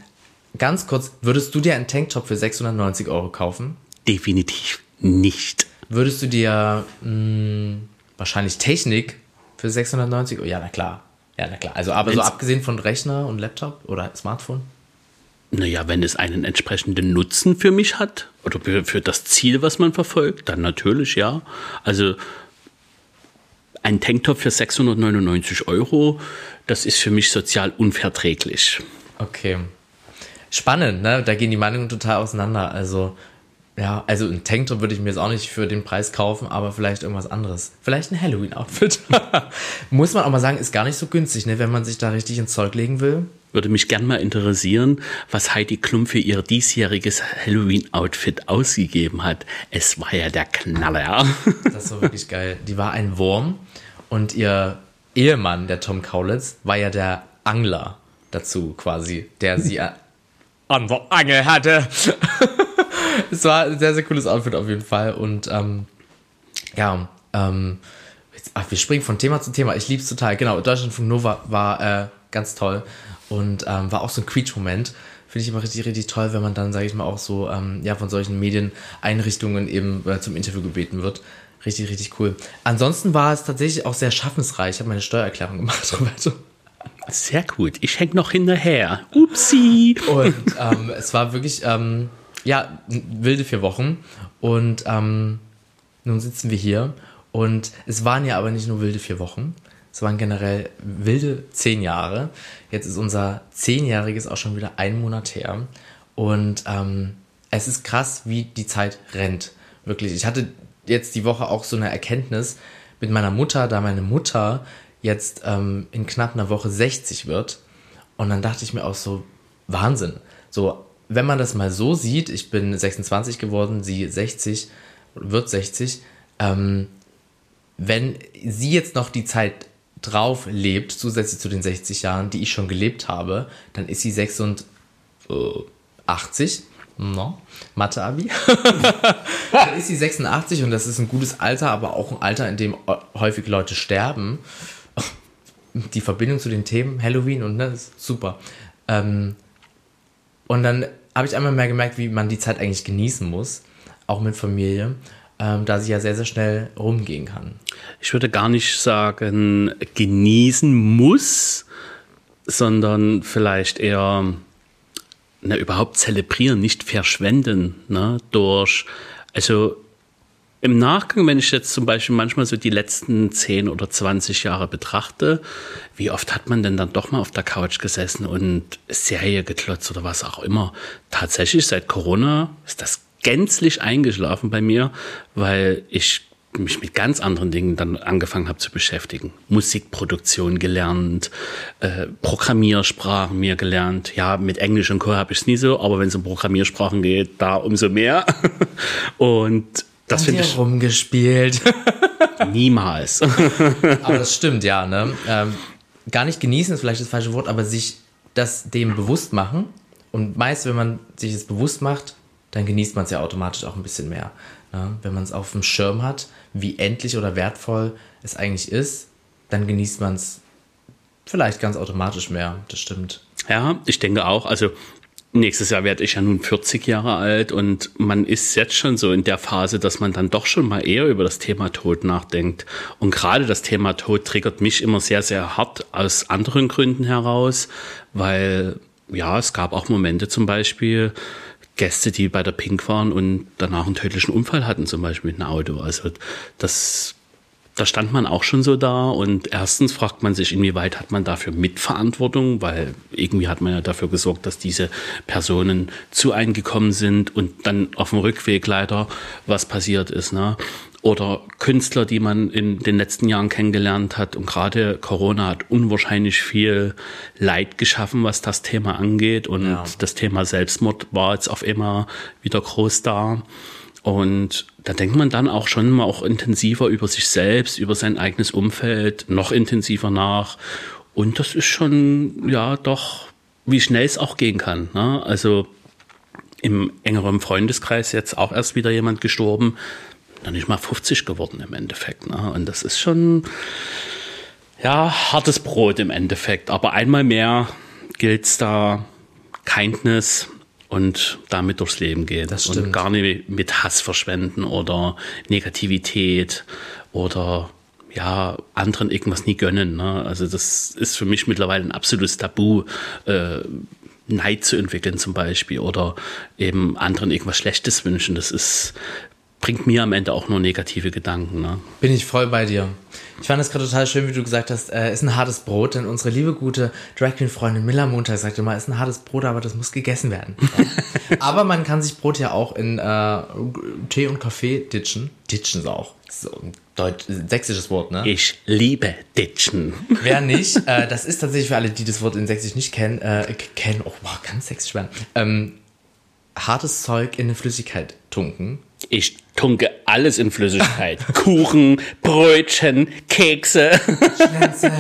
ganz kurz, würdest du dir einen Tanktop für 690 Euro kaufen? Definitiv nicht. Würdest du dir mh, hm, wahrscheinlich Technik für 690 Euro? Ja, na klar. Ja, na klar. Also, aber Wenn's so abgesehen von Rechner und Laptop oder Smartphone? Naja, wenn es einen entsprechenden Nutzen für mich hat oder für das Ziel, was man verfolgt, dann natürlich ja. Also ein Tanktop für 699 Euro, das ist für mich sozial unverträglich. Okay. Spannend, ne? Da gehen die Meinungen total auseinander. Also ja, also ein Tanktop würde ich mir jetzt auch nicht für den Preis kaufen, aber vielleicht irgendwas anderes. Vielleicht ein Halloween-Outfit. Muss man auch mal sagen, ist gar nicht so günstig, ne, wenn man sich da richtig ins Zeug legen will. Würde mich gern mal interessieren, was Heidi Klum für ihr diesjähriges Halloween-Outfit ausgegeben hat. Es war ja der Knaller. das war wirklich geil. Die war ein Wurm und ihr Ehemann, der Tom Kaulitz, war ja der Angler dazu quasi, der sie an der Angel hatte es war ein sehr, sehr cooles Outfit auf jeden Fall. Und ähm, ja, ähm, jetzt, ach, wir springen von Thema zu Thema. Ich liebe es total. Genau, Deutschlandfunk Nova war äh, ganz toll und ähm, war auch so ein Quietsch-Moment. Finde ich immer richtig, richtig toll, wenn man dann, sage ich mal, auch so ähm, ja, von solchen Medieneinrichtungen eben äh, zum Interview gebeten wird. Richtig, richtig cool. Ansonsten war es tatsächlich auch sehr schaffensreich. Ich habe meine Steuererklärung gemacht, Roberto. Sehr gut. Ich hänge noch hinterher. Upsi. Und ähm, es war wirklich, ähm, ja, wilde vier Wochen. Und ähm, nun sitzen wir hier. Und es waren ja aber nicht nur wilde vier Wochen. Es waren generell wilde zehn Jahre. Jetzt ist unser zehnjähriges auch schon wieder ein Monat her. Und ähm, es ist krass, wie die Zeit rennt. Wirklich. Ich hatte jetzt die Woche auch so eine Erkenntnis mit meiner Mutter, da meine Mutter jetzt ähm, in knapp einer Woche 60 wird. Und dann dachte ich mir auch so, Wahnsinn. So wenn man das mal so sieht, ich bin 26 geworden, sie 60, wird 60, ähm, wenn sie jetzt noch die Zeit drauf lebt, zusätzlich zu den 60 Jahren, die ich schon gelebt habe, dann ist sie 86. No, Mathe-Abi. dann ist sie 86 und das ist ein gutes Alter, aber auch ein Alter, in dem häufig Leute sterben. Die Verbindung zu den Themen Halloween und ne, ist super. Ähm, und dann habe ich einmal mehr gemerkt, wie man die Zeit eigentlich genießen muss, auch mit Familie, ähm, da sie ja sehr, sehr schnell rumgehen kann. Ich würde gar nicht sagen, genießen muss, sondern vielleicht eher na, überhaupt zelebrieren, nicht verschwenden, ne, durch, also im Nachgang, wenn ich jetzt zum Beispiel manchmal so die letzten 10 oder 20 Jahre betrachte, wie oft hat man denn dann doch mal auf der Couch gesessen und Serie geklotzt oder was auch immer? Tatsächlich seit Corona ist das gänzlich eingeschlafen bei mir, weil ich mich mit ganz anderen Dingen dann angefangen habe zu beschäftigen. Musikproduktion gelernt, äh, Programmiersprachen mir gelernt. Ja, mit Englisch und Co. habe ich es nie so, aber wenn es um Programmiersprachen geht, da umso mehr. und das finde ich rumgespielt. Niemals. aber das stimmt, ja. Ne? Ähm, gar nicht genießen ist vielleicht das falsche Wort, aber sich das dem bewusst machen. Und meist, wenn man sich es bewusst macht, dann genießt man es ja automatisch auch ein bisschen mehr. Ne? Wenn man es auf dem Schirm hat, wie endlich oder wertvoll es eigentlich ist, dann genießt man es vielleicht ganz automatisch mehr. Das stimmt. Ja, ich denke auch. Also Nächstes Jahr werde ich ja nun 40 Jahre alt und man ist jetzt schon so in der Phase, dass man dann doch schon mal eher über das Thema Tod nachdenkt. Und gerade das Thema Tod triggert mich immer sehr, sehr hart aus anderen Gründen heraus, weil ja, es gab auch Momente zum Beispiel, Gäste, die bei der Pink waren und danach einen tödlichen Unfall hatten, zum Beispiel mit einem Auto. Also das da stand man auch schon so da und erstens fragt man sich, inwieweit hat man dafür Mitverantwortung, weil irgendwie hat man ja dafür gesorgt, dass diese Personen zu eingekommen sind und dann auf dem Rückweg leider was passiert ist. Ne? oder Künstler, die man in den letzten Jahren kennengelernt hat. Und gerade Corona hat unwahrscheinlich viel Leid geschaffen, was das Thema angeht. Und ja. das Thema Selbstmord war jetzt auf immer wieder groß da. Und da denkt man dann auch schon mal auch intensiver über sich selbst, über sein eigenes Umfeld, noch intensiver nach. Und das ist schon, ja, doch, wie schnell es auch gehen kann. Ne? Also im engeren Freundeskreis jetzt auch erst wieder jemand gestorben, dann nicht mal 50 geworden im Endeffekt. Ne? Und das ist schon, ja, hartes Brot im Endeffekt. Aber einmal mehr gilt es da, Kindness und damit durchs Leben gehen. Und gar nicht mit Hass verschwenden oder Negativität oder ja, anderen irgendwas nie gönnen. Ne? Also das ist für mich mittlerweile ein absolutes Tabu. Äh, Neid zu entwickeln zum Beispiel oder eben anderen irgendwas Schlechtes wünschen. Das ist bringt mir am Ende auch nur negative Gedanken. Ne? Bin ich voll bei dir. Ich fand es gerade total schön, wie du gesagt hast, äh, ist ein hartes Brot, denn unsere liebe gute Drag Queen Freundin Miller Montag sagte mal, ist ein hartes Brot, aber das muss gegessen werden. Ja. aber man kann sich Brot ja auch in äh, Tee und Kaffee ditchen. Ditchen ist auch. So ein Deutsch, sächsisches Wort, ne? Ich liebe Ditchen. Wer nicht, äh, das ist tatsächlich für alle, die das Wort in Sächsisch nicht kennen, äh, kennen, oh, wow, ganz sächsisch werden, ähm, hartes Zeug in eine Flüssigkeit tunken ich tunke alles in Flüssigkeit. Kuchen, Brötchen, Kekse. Schnänze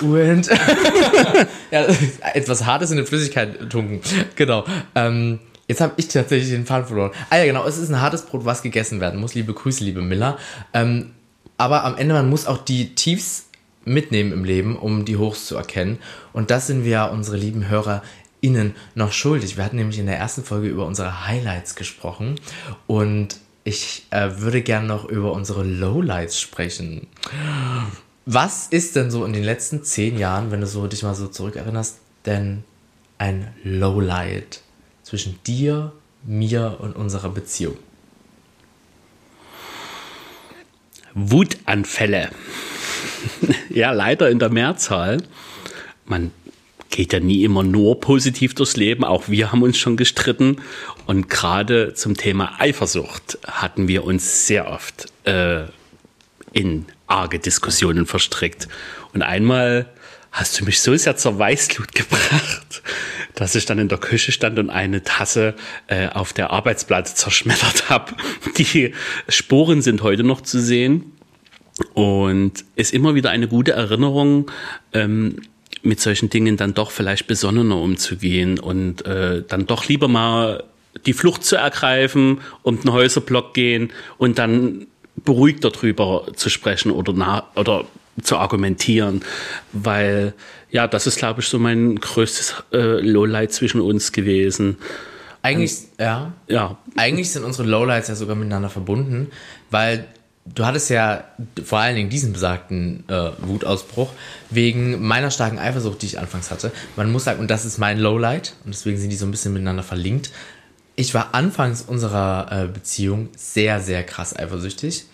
und ja, etwas Hartes in der Flüssigkeit tunken. Genau. Ähm, jetzt habe ich tatsächlich den Faden verloren. Ah ja, genau. Es ist ein hartes Brot, was gegessen werden muss. Liebe Grüße, liebe Miller. Ähm, aber am Ende, man muss auch die Tiefs mitnehmen im Leben, um die Hochs zu erkennen. Und das sind wir, unsere lieben Hörer, Ihnen noch schuldig. Wir hatten nämlich in der ersten Folge über unsere Highlights gesprochen und ich äh, würde gerne noch über unsere Lowlights sprechen. Was ist denn so in den letzten zehn Jahren, wenn du so dich mal so zurückerinnerst, denn ein Lowlight zwischen dir, mir und unserer Beziehung? Wutanfälle. ja, leider in der Mehrzahl. Man geht ja nie immer nur positiv durchs Leben. Auch wir haben uns schon gestritten. Und gerade zum Thema Eifersucht hatten wir uns sehr oft äh, in arge Diskussionen verstrickt. Und einmal hast du mich so sehr zur Weißglut gebracht, dass ich dann in der Küche stand und eine Tasse äh, auf der Arbeitsplatte zerschmettert habe. Die Sporen sind heute noch zu sehen. Und ist immer wieder eine gute Erinnerung, ähm, mit solchen Dingen dann doch vielleicht besonnener umzugehen und äh, dann doch lieber mal die Flucht zu ergreifen, um den Häuserblock gehen und dann beruhigt darüber zu sprechen oder, na, oder zu argumentieren, weil ja, das ist, glaube ich, so mein größtes äh, Lowlight zwischen uns gewesen. Eigentlich, ja. Ja. Eigentlich sind unsere Lowlights ja sogar miteinander verbunden, weil du hattest ja vor allen Dingen diesen besagten äh, Wutausbruch wegen meiner starken Eifersucht, die ich anfangs hatte. Man muss sagen, und das ist mein Lowlight, und deswegen sind die so ein bisschen miteinander verlinkt. Ich war anfangs unserer äh, Beziehung sehr, sehr krass eifersüchtig.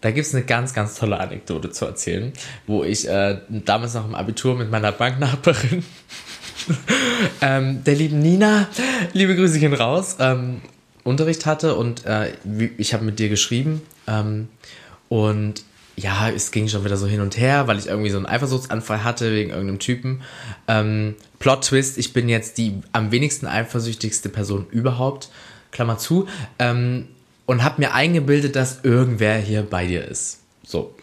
Da gibt es eine ganz, ganz tolle Anekdote zu erzählen, wo ich äh, damals noch im Abitur mit meiner Banknachbarin, ähm, der lieben Nina, liebe Grüße gehen raus, ähm, Unterricht hatte und äh, ich habe mit dir geschrieben ähm, und ja, es ging schon wieder so hin und her, weil ich irgendwie so einen Eifersuchtsanfall hatte wegen irgendeinem Typen. Ähm, Plot Twist, ich bin jetzt die am wenigsten eifersüchtigste Person überhaupt, Klammer zu, ähm, und habe mir eingebildet, dass irgendwer hier bei dir ist. So.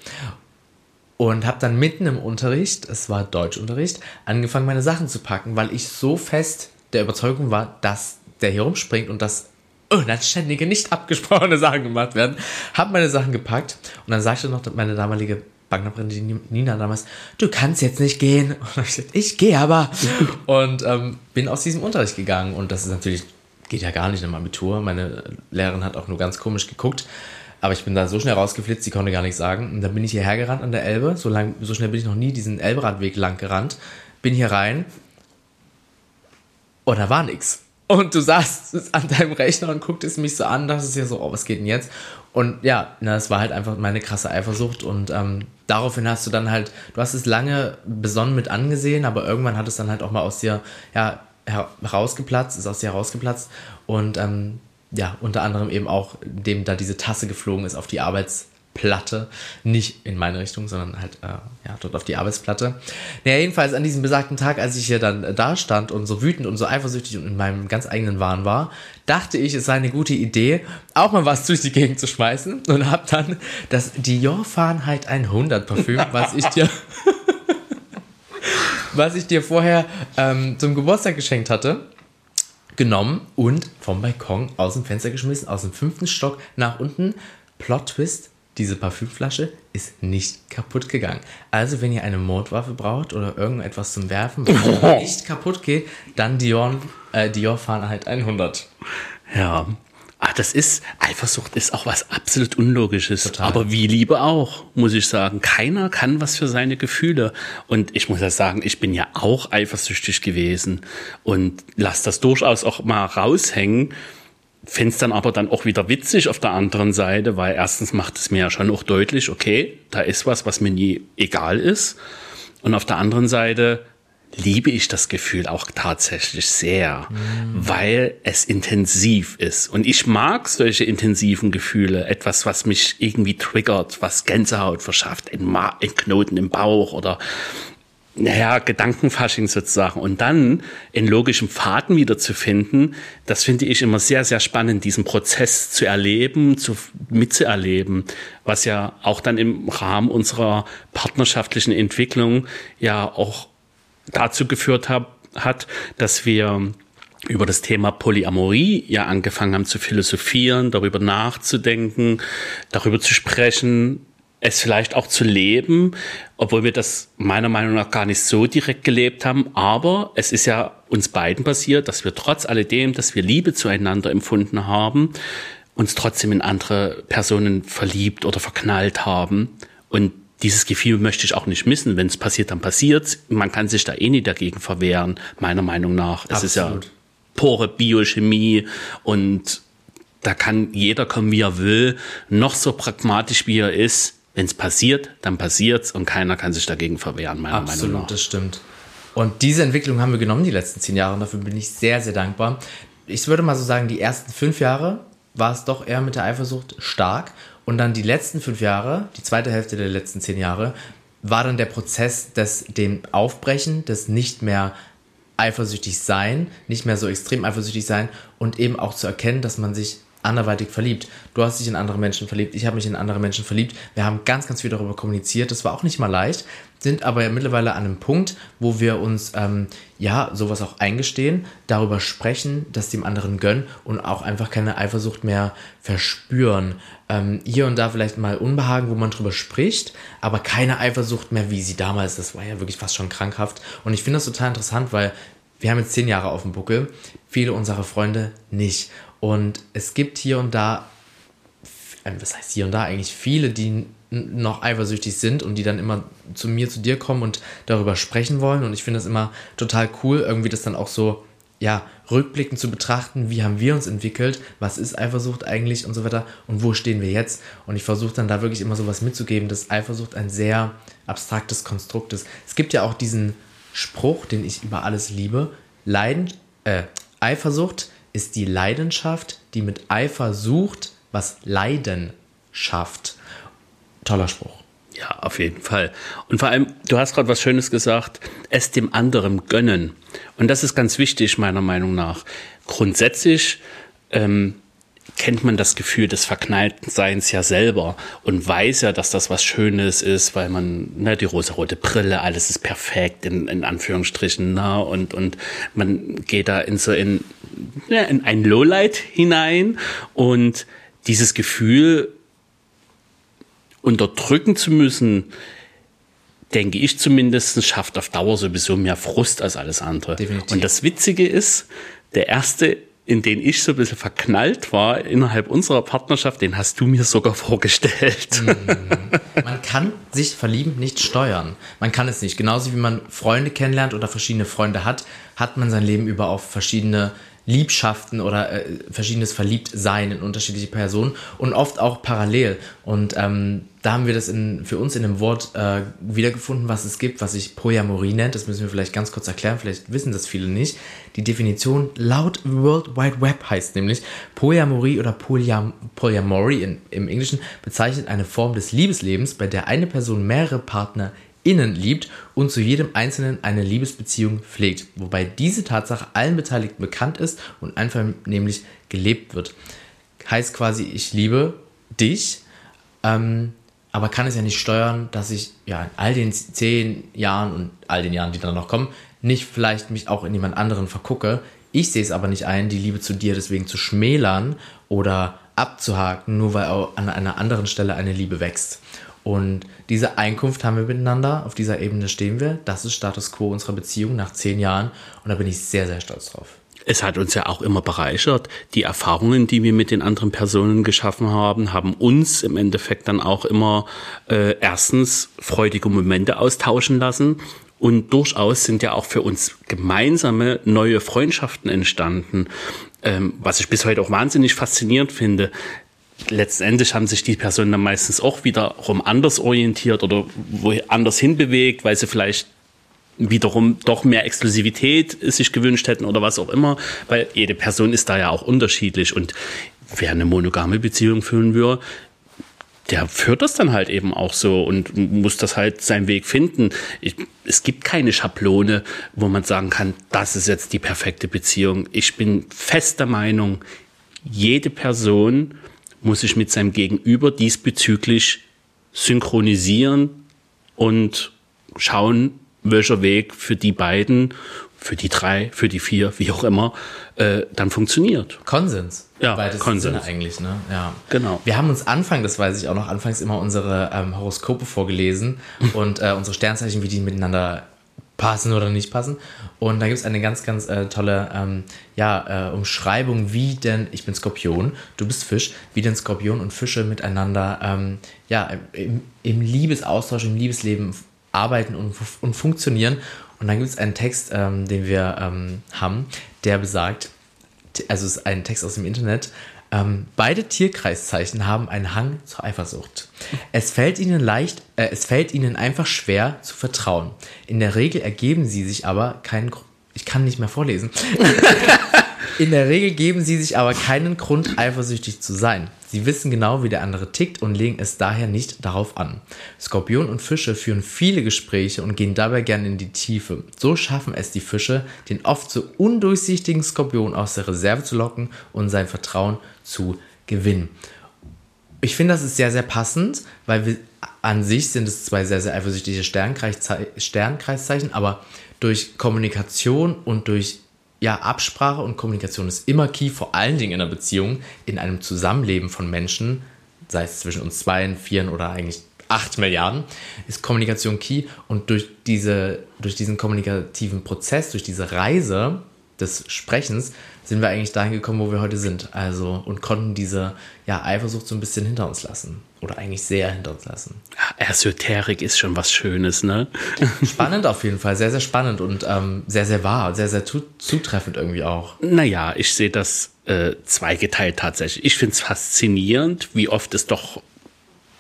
Und habe dann mitten im Unterricht, es war Deutschunterricht, angefangen, meine Sachen zu packen, weil ich so fest der Überzeugung war, dass der hier rumspringt und dass unanständige, nicht abgesprochene Sachen gemacht werden. Hab meine Sachen gepackt und dann sagte noch meine damalige Banknerin, die Nina damals, du kannst jetzt nicht gehen. Und ich gesagt, ich gehe aber. und ähm, bin aus diesem Unterricht gegangen und das ist natürlich, geht ja gar nicht im Abitur. Meine Lehrerin hat auch nur ganz komisch geguckt. Aber ich bin da so schnell rausgeflitzt, sie konnte gar nichts sagen. Und dann bin ich hierher gerannt an der Elbe. So, lang, so schnell bin ich noch nie diesen Elberadweg lang gerannt. Bin hier rein. Und da war nichts. Und du saßt an deinem Rechner und gucktest mich so an, dachtest dir so, oh, was geht denn jetzt? Und ja, na, es war halt einfach meine krasse Eifersucht und ähm, daraufhin hast du dann halt, du hast es lange besonnen mit angesehen, aber irgendwann hat es dann halt auch mal aus dir, ja, herausgeplatzt, ist aus dir herausgeplatzt und ähm, ja, unter anderem eben auch, indem da diese Tasse geflogen ist auf die Arbeits- Platte. Nicht in meine Richtung, sondern halt äh, ja, dort auf die Arbeitsplatte. Naja, jedenfalls an diesem besagten Tag, als ich hier dann äh, da stand und so wütend und so eifersüchtig und in meinem ganz eigenen Wahn war, dachte ich, es sei eine gute Idee, auch mal was durch die Gegend zu schmeißen und habe dann das Dior Fahrenheit 100 Parfüm, was ich dir was ich dir vorher ähm, zum Geburtstag geschenkt hatte, genommen und vom Balkon aus dem Fenster geschmissen, aus dem fünften Stock nach unten. Plot Twist, diese Parfümflasche ist nicht kaputt gegangen. Also, wenn ihr eine Mordwaffe braucht oder irgendetwas zum Werfen, was nicht kaputt geht, dann Dior, äh, Dior Fahrenheit 100. Ja. Ah, das ist, Eifersucht ist auch was absolut Unlogisches. Total. Aber wie Liebe auch, muss ich sagen. Keiner kann was für seine Gefühle. Und ich muss ja sagen, ich bin ja auch eifersüchtig gewesen und lass das durchaus auch mal raushängen. Find's dann aber dann auch wieder witzig auf der anderen Seite, weil erstens macht es mir ja schon auch deutlich, okay, da ist was, was mir nie egal ist. Und auf der anderen Seite liebe ich das Gefühl auch tatsächlich sehr, weil es intensiv ist. Und ich mag solche intensiven Gefühle. Etwas, was mich irgendwie triggert, was Gänsehaut verschafft, ein Knoten im Bauch oder naja, Gedankenfasching sozusagen. Und dann in logischem Faden wiederzufinden, das finde ich immer sehr, sehr spannend, diesen Prozess zu erleben, zu, mitzuerleben, was ja auch dann im Rahmen unserer partnerschaftlichen Entwicklung ja auch dazu geführt hab, hat, dass wir über das Thema Polyamorie ja angefangen haben zu philosophieren, darüber nachzudenken, darüber zu sprechen, es vielleicht auch zu leben, obwohl wir das meiner Meinung nach gar nicht so direkt gelebt haben. Aber es ist ja uns beiden passiert, dass wir trotz alledem, dass wir Liebe zueinander empfunden haben, uns trotzdem in andere Personen verliebt oder verknallt haben. Und dieses Gefühl möchte ich auch nicht missen. Wenn es passiert, dann passiert's. Man kann sich da eh nicht dagegen verwehren, meiner Meinung nach. Es ist ja Absolut. pure Biochemie und da kann jeder kommen, wie er will, noch so pragmatisch wie er ist. Wenn es passiert, dann passiert's und keiner kann sich dagegen verwehren, meiner Meinung nach. Absolut, das stimmt. Und diese Entwicklung haben wir genommen die letzten zehn Jahre und dafür bin ich sehr, sehr dankbar. Ich würde mal so sagen, die ersten fünf Jahre war es doch eher mit der Eifersucht stark und dann die letzten fünf Jahre, die zweite Hälfte der letzten zehn Jahre, war dann der Prozess des dem Aufbrechen, des nicht mehr eifersüchtig sein, nicht mehr so extrem eifersüchtig sein und eben auch zu erkennen, dass man sich anderweitig verliebt. Du hast dich in andere Menschen verliebt, ich habe mich in andere Menschen verliebt. Wir haben ganz, ganz viel darüber kommuniziert. Das war auch nicht mal leicht, sind aber ja mittlerweile an einem Punkt, wo wir uns ähm, ja sowas auch eingestehen, darüber sprechen, das dem anderen gönnen und auch einfach keine Eifersucht mehr verspüren. Ähm, hier und da vielleicht mal Unbehagen, wo man drüber spricht, aber keine Eifersucht mehr, wie sie damals. Das war ja wirklich fast schon krankhaft. Und ich finde das total interessant, weil wir haben jetzt zehn Jahre auf dem Buckel, viele unserer Freunde nicht. Und es gibt hier und da, äh, was heißt hier und da eigentlich, viele, die noch eifersüchtig sind und die dann immer zu mir, zu dir kommen und darüber sprechen wollen. Und ich finde das immer total cool, irgendwie das dann auch so, ja, rückblickend zu betrachten, wie haben wir uns entwickelt, was ist Eifersucht eigentlich und so weiter und wo stehen wir jetzt. Und ich versuche dann da wirklich immer sowas mitzugeben, dass Eifersucht ein sehr abstraktes Konstrukt ist. Es gibt ja auch diesen Spruch, den ich über alles liebe, Leiden, äh, Eifersucht ist die Leidenschaft, die mit Eifer sucht, was Leiden schafft. Toller Spruch. Ja, auf jeden Fall. Und vor allem, du hast gerade was Schönes gesagt, es dem anderen gönnen. Und das ist ganz wichtig, meiner Meinung nach. Grundsätzlich ähm, kennt man das Gefühl des Verknalltenseins ja selber und weiß ja, dass das was Schönes ist, weil man, ne, die rosarote Brille, alles ist perfekt, in, in Anführungsstrichen, ne, und, und man geht da in so in, ja, in ein Lowlight hinein und dieses Gefühl unterdrücken zu müssen, denke ich zumindest, schafft auf Dauer sowieso mehr Frust als alles andere. Definitiv. Und das Witzige ist, der erste, in den ich so ein bisschen verknallt war innerhalb unserer Partnerschaft, den hast du mir sogar vorgestellt. Man kann sich verlieben nicht steuern. Man kann es nicht. Genauso wie man Freunde kennenlernt oder verschiedene Freunde hat, hat man sein Leben über auf verschiedene Liebschaften oder äh, verschiedenes Verliebtsein in unterschiedliche Personen und oft auch parallel. Und ähm, da haben wir das in, für uns in einem Wort äh, wiedergefunden, was es gibt, was sich Polyamorie nennt. Das müssen wir vielleicht ganz kurz erklären, vielleicht wissen das viele nicht. Die Definition laut World Wide Web heißt nämlich, Polyamorie oder Polyam Polyamory in, im Englischen bezeichnet eine Form des Liebeslebens, bei der eine Person mehrere Partner innen liebt und zu jedem Einzelnen eine Liebesbeziehung pflegt, wobei diese Tatsache allen Beteiligten bekannt ist und einfach nämlich gelebt wird. Heißt quasi, ich liebe dich, ähm, aber kann es ja nicht steuern, dass ich ja in all den zehn Jahren und all den Jahren, die dann noch kommen, nicht vielleicht mich auch in jemand anderen vergucke. Ich sehe es aber nicht ein, die Liebe zu dir deswegen zu schmälern oder abzuhaken, nur weil auch an einer anderen Stelle eine Liebe wächst. Und diese Einkunft haben wir miteinander, auf dieser Ebene stehen wir. Das ist Status quo unserer Beziehung nach zehn Jahren und da bin ich sehr, sehr stolz drauf es hat uns ja auch immer bereichert. Die Erfahrungen, die wir mit den anderen Personen geschaffen haben, haben uns im Endeffekt dann auch immer äh, erstens freudige Momente austauschen lassen. Und durchaus sind ja auch für uns gemeinsame neue Freundschaften entstanden, ähm, was ich bis heute auch wahnsinnig faszinierend finde letztendlich haben sich die Personen dann meistens auch wiederum anders orientiert oder anders hinbewegt, weil sie vielleicht wiederum doch mehr Exklusivität sich gewünscht hätten oder was auch immer, weil jede Person ist da ja auch unterschiedlich und wer eine monogame Beziehung führen will, der führt das dann halt eben auch so und muss das halt seinen Weg finden. Ich, es gibt keine Schablone, wo man sagen kann, das ist jetzt die perfekte Beziehung. Ich bin fester Meinung, jede Person muss sich mit seinem Gegenüber diesbezüglich synchronisieren und schauen, welcher Weg für die beiden, für die drei, für die vier, wie auch immer, äh, dann funktioniert. Konsens. Ja, Konsens Sinne eigentlich, ne? Ja. Genau. Wir haben uns Anfang, das weiß ich auch noch, anfangs immer unsere ähm, Horoskope vorgelesen und äh, unsere Sternzeichen, wie die miteinander passen oder nicht passen. Und da gibt es eine ganz, ganz äh, tolle ähm, ja, äh, Umschreibung, wie denn, ich bin Skorpion, du bist Fisch, wie denn Skorpion und Fische miteinander ähm, ja, im, im Liebesaustausch, im Liebesleben arbeiten und, und funktionieren. Und dann gibt es einen Text, ähm, den wir ähm, haben, der besagt, also es ist ein Text aus dem Internet, ähm, beide Tierkreiszeichen haben einen Hang zur Eifersucht. Es fällt ihnen leicht, äh, es fällt ihnen einfach schwer zu vertrauen. In der Regel ergeben sie sich aber keinen, ich kann nicht mehr vorlesen. In der Regel geben sie sich aber keinen Grund, eifersüchtig zu sein. Sie wissen genau, wie der andere tickt und legen es daher nicht darauf an. Skorpion und Fische führen viele Gespräche und gehen dabei gern in die Tiefe. So schaffen es die Fische, den oft so undurchsichtigen Skorpion aus der Reserve zu locken und sein Vertrauen zu gewinnen. Ich finde, das ist sehr, sehr passend, weil wir an sich sind es zwei sehr, sehr eifersüchtige Sternkreiszeichen, aber durch Kommunikation und durch ja, Absprache und Kommunikation ist immer key, vor allen Dingen in einer Beziehung, in einem Zusammenleben von Menschen, sei es zwischen uns zwei, vier oder eigentlich acht Milliarden, ist Kommunikation key. Und durch, diese, durch diesen kommunikativen Prozess, durch diese Reise des Sprechens, sind wir eigentlich dahin gekommen, wo wir heute sind. Also und konnten diese ja, Eifersucht so ein bisschen hinter uns lassen. Oder eigentlich sehr hinter uns lassen. Esoterik ist schon was Schönes, ne? Spannend auf jeden Fall, sehr, sehr spannend und ähm, sehr, sehr wahr, sehr, sehr zutreffend irgendwie auch. Naja, ich sehe das äh, zweigeteilt tatsächlich. Ich finde es faszinierend, wie oft es doch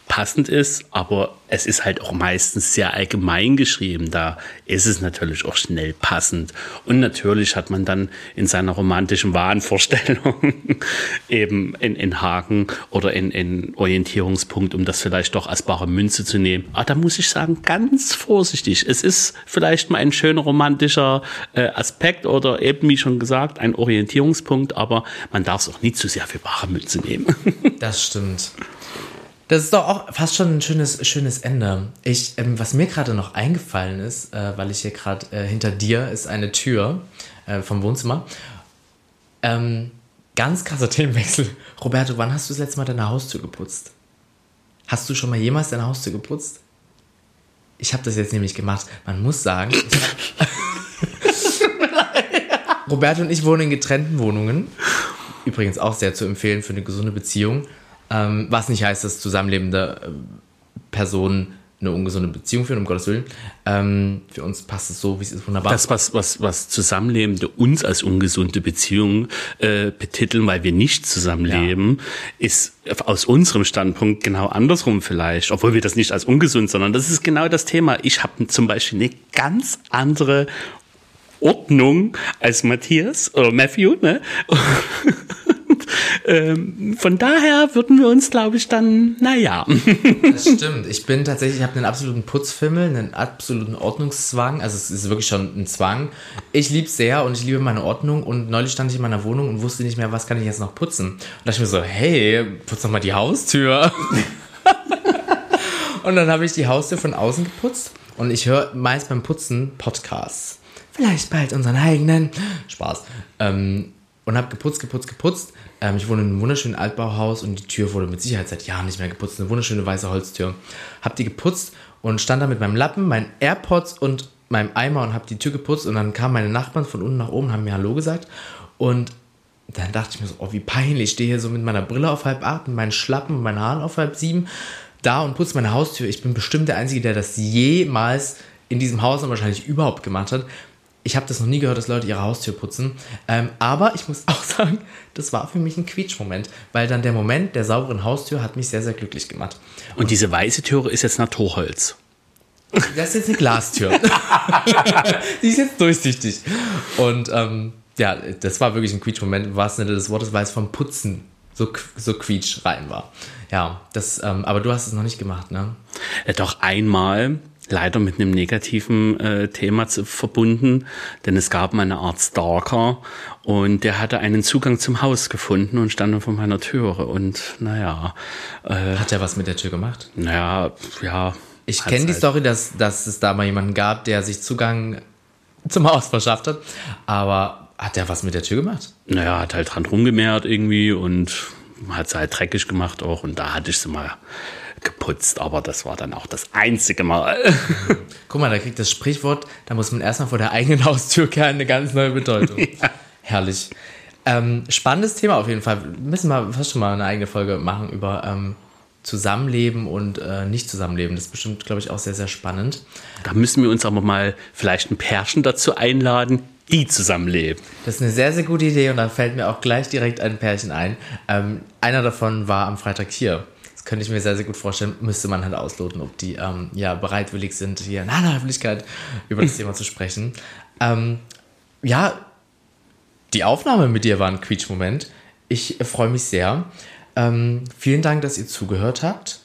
passend ist, aber es ist halt auch meistens sehr allgemein geschrieben. Da ist es natürlich auch schnell passend. Und natürlich hat man dann in seiner romantischen Wahnvorstellung eben in, in Haken oder in, in Orientierungspunkt, um das vielleicht doch als bare Münze zu nehmen. Aber da muss ich sagen, ganz vorsichtig. Es ist vielleicht mal ein schöner romantischer äh, Aspekt oder eben, wie schon gesagt, ein Orientierungspunkt, aber man darf es auch nie zu sehr für bare Münze nehmen. das stimmt. Das ist doch auch fast schon ein schönes, schönes Ende. Ich, ähm, was mir gerade noch eingefallen ist, äh, weil ich hier gerade äh, hinter dir ist eine Tür äh, vom Wohnzimmer. Ähm, ganz krasser Themenwechsel. Roberto, wann hast du das letzte Mal deine Haustür geputzt? Hast du schon mal jemals deine Haustür geputzt? Ich habe das jetzt nämlich gemacht. Man muss sagen, Roberto und ich wohnen in getrennten Wohnungen. Übrigens auch sehr zu empfehlen für eine gesunde Beziehung. Ähm, was nicht heißt, dass zusammenlebende äh, Personen eine ungesunde Beziehung führen, um Gottes Willen. Ähm, für uns passt es so, wie es ist, wunderbar. Das, was, was, was Zusammenlebende uns als ungesunde Beziehung äh, betiteln, weil wir nicht zusammenleben, ja. ist aus unserem Standpunkt genau andersrum vielleicht. Obwohl wir das nicht als ungesund, sondern das ist genau das Thema. Ich habe zum Beispiel eine ganz andere Ordnung als Matthias oder Matthew, ne? ähm, von daher würden wir uns, glaube ich, dann, naja. Das stimmt. Ich bin tatsächlich, ich habe einen absoluten Putzfimmel, einen absoluten Ordnungszwang. Also es ist wirklich schon ein Zwang. Ich liebe sehr und ich liebe meine Ordnung. Und neulich stand ich in meiner Wohnung und wusste nicht mehr, was kann ich jetzt noch putzen. Und da dachte ich mir so, hey, putz doch mal die Haustür. und dann habe ich die Haustür von außen geputzt. Und ich höre meist beim Putzen Podcasts. Vielleicht bald unseren eigenen. Spaß. Ähm, und habe geputzt, geputzt, geputzt. Ähm, ich wohne in einem wunderschönen Altbauhaus und die Tür wurde mit Sicherheit seit Jahren nicht mehr geputzt. Eine wunderschöne weiße Holztür. Hab die geputzt und stand da mit meinem Lappen, meinen AirPods und meinem Eimer und hab die Tür geputzt und dann kamen meine Nachbarn von unten nach oben, haben mir Hallo gesagt und dann dachte ich mir so, oh, wie peinlich, ich stehe hier so mit meiner Brille auf halb acht, mit meinen Schlappen und meinen Haaren auf halb sieben da und putze meine Haustür. Ich bin bestimmt der Einzige, der das jemals in diesem Haus und wahrscheinlich überhaupt gemacht hat ich habe das noch nie gehört, dass Leute ihre Haustür putzen. Ähm, aber ich muss auch sagen, das war für mich ein Quietschmoment, weil dann der Moment der sauberen Haustür hat mich sehr, sehr glücklich gemacht. Und, Und diese weiße Türe ist jetzt Naturholz. Das ist jetzt eine Glastür. Die ist jetzt durchsichtig. Und ähm, ja, das war wirklich ein Quietschmoment, im wahrsten Sinne des Wortes, weil es vom Putzen so, so quietsch rein war. Ja, das, ähm, aber du hast es noch nicht gemacht, ne? Ja, doch einmal leider mit einem negativen äh, Thema zu, verbunden, denn es gab mal eine Art Stalker und der hatte einen Zugang zum Haus gefunden und stand dann vor meiner Türe und naja. Äh, Hat er was mit der Tür gemacht? Naja, ja. Ich kenne die halt Story, dass, dass es da mal jemanden gab, der sich Zugang zum Haus verschafft hat, aber hat er was mit der Tür gemacht? Naja, hat halt dran rumgemäht irgendwie und hat es halt dreckig gemacht auch und da hatte ich sie mal geputzt, aber das war dann auch das einzige Mal. Guck mal, da kriegt das Sprichwort, da muss man erstmal vor der eigenen Haustür kehren, eine ganz neue Bedeutung. ja. Herrlich. Ähm, spannendes Thema auf jeden Fall. Müssen wir fast schon mal eine eigene Folge machen über ähm, Zusammenleben und äh, Nicht-Zusammenleben. Das ist bestimmt, glaube ich, auch sehr, sehr spannend. Da müssen wir uns aber mal vielleicht ein Pärchen dazu einladen, die zusammenleben. Das ist eine sehr, sehr gute Idee und da fällt mir auch gleich direkt ein Pärchen ein. Ähm, einer davon war am Freitag hier könnte ich mir sehr, sehr gut vorstellen, müsste man halt ausloten, ob die ähm, ja bereitwillig sind, hier in aller Öffentlichkeit über das Thema zu sprechen. Ähm, ja, die Aufnahme mit dir war ein Quietsch-Moment. Ich freue mich sehr. Ähm, vielen Dank, dass ihr zugehört habt.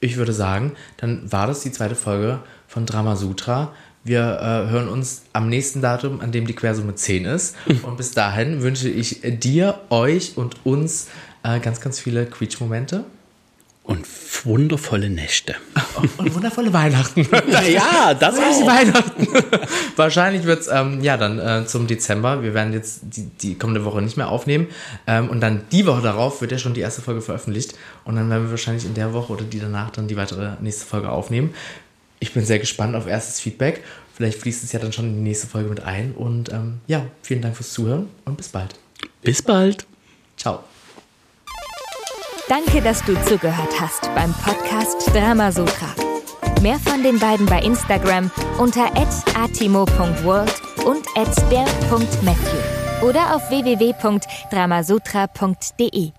Ich würde sagen, dann war das die zweite Folge von Drama Sutra. Wir äh, hören uns am nächsten Datum, an dem die Quersumme 10 ist. Und bis dahin wünsche ich dir, euch und uns äh, ganz, ganz viele Quietsch-Momente und wundervolle Nächte. Und wundervolle Weihnachten. ja, das ist Weihnachten. Wahrscheinlich wird es ähm, ja dann äh, zum Dezember. Wir werden jetzt die, die kommende Woche nicht mehr aufnehmen. Ähm, und dann die Woche darauf wird ja schon die erste Folge veröffentlicht. Und dann werden wir wahrscheinlich in der Woche oder die danach dann die weitere nächste Folge aufnehmen. Ich bin sehr gespannt auf erstes Feedback. Vielleicht fließt es ja dann schon in die nächste Folge mit ein. Und ähm, ja, vielen Dank fürs Zuhören und bis bald. Bis bald. Ciao. Danke, dass du zugehört hast beim Podcast Drama Sutra. Mehr von den beiden bei Instagram unter atimo.world und der.matthew oder auf www.dramasutra.de.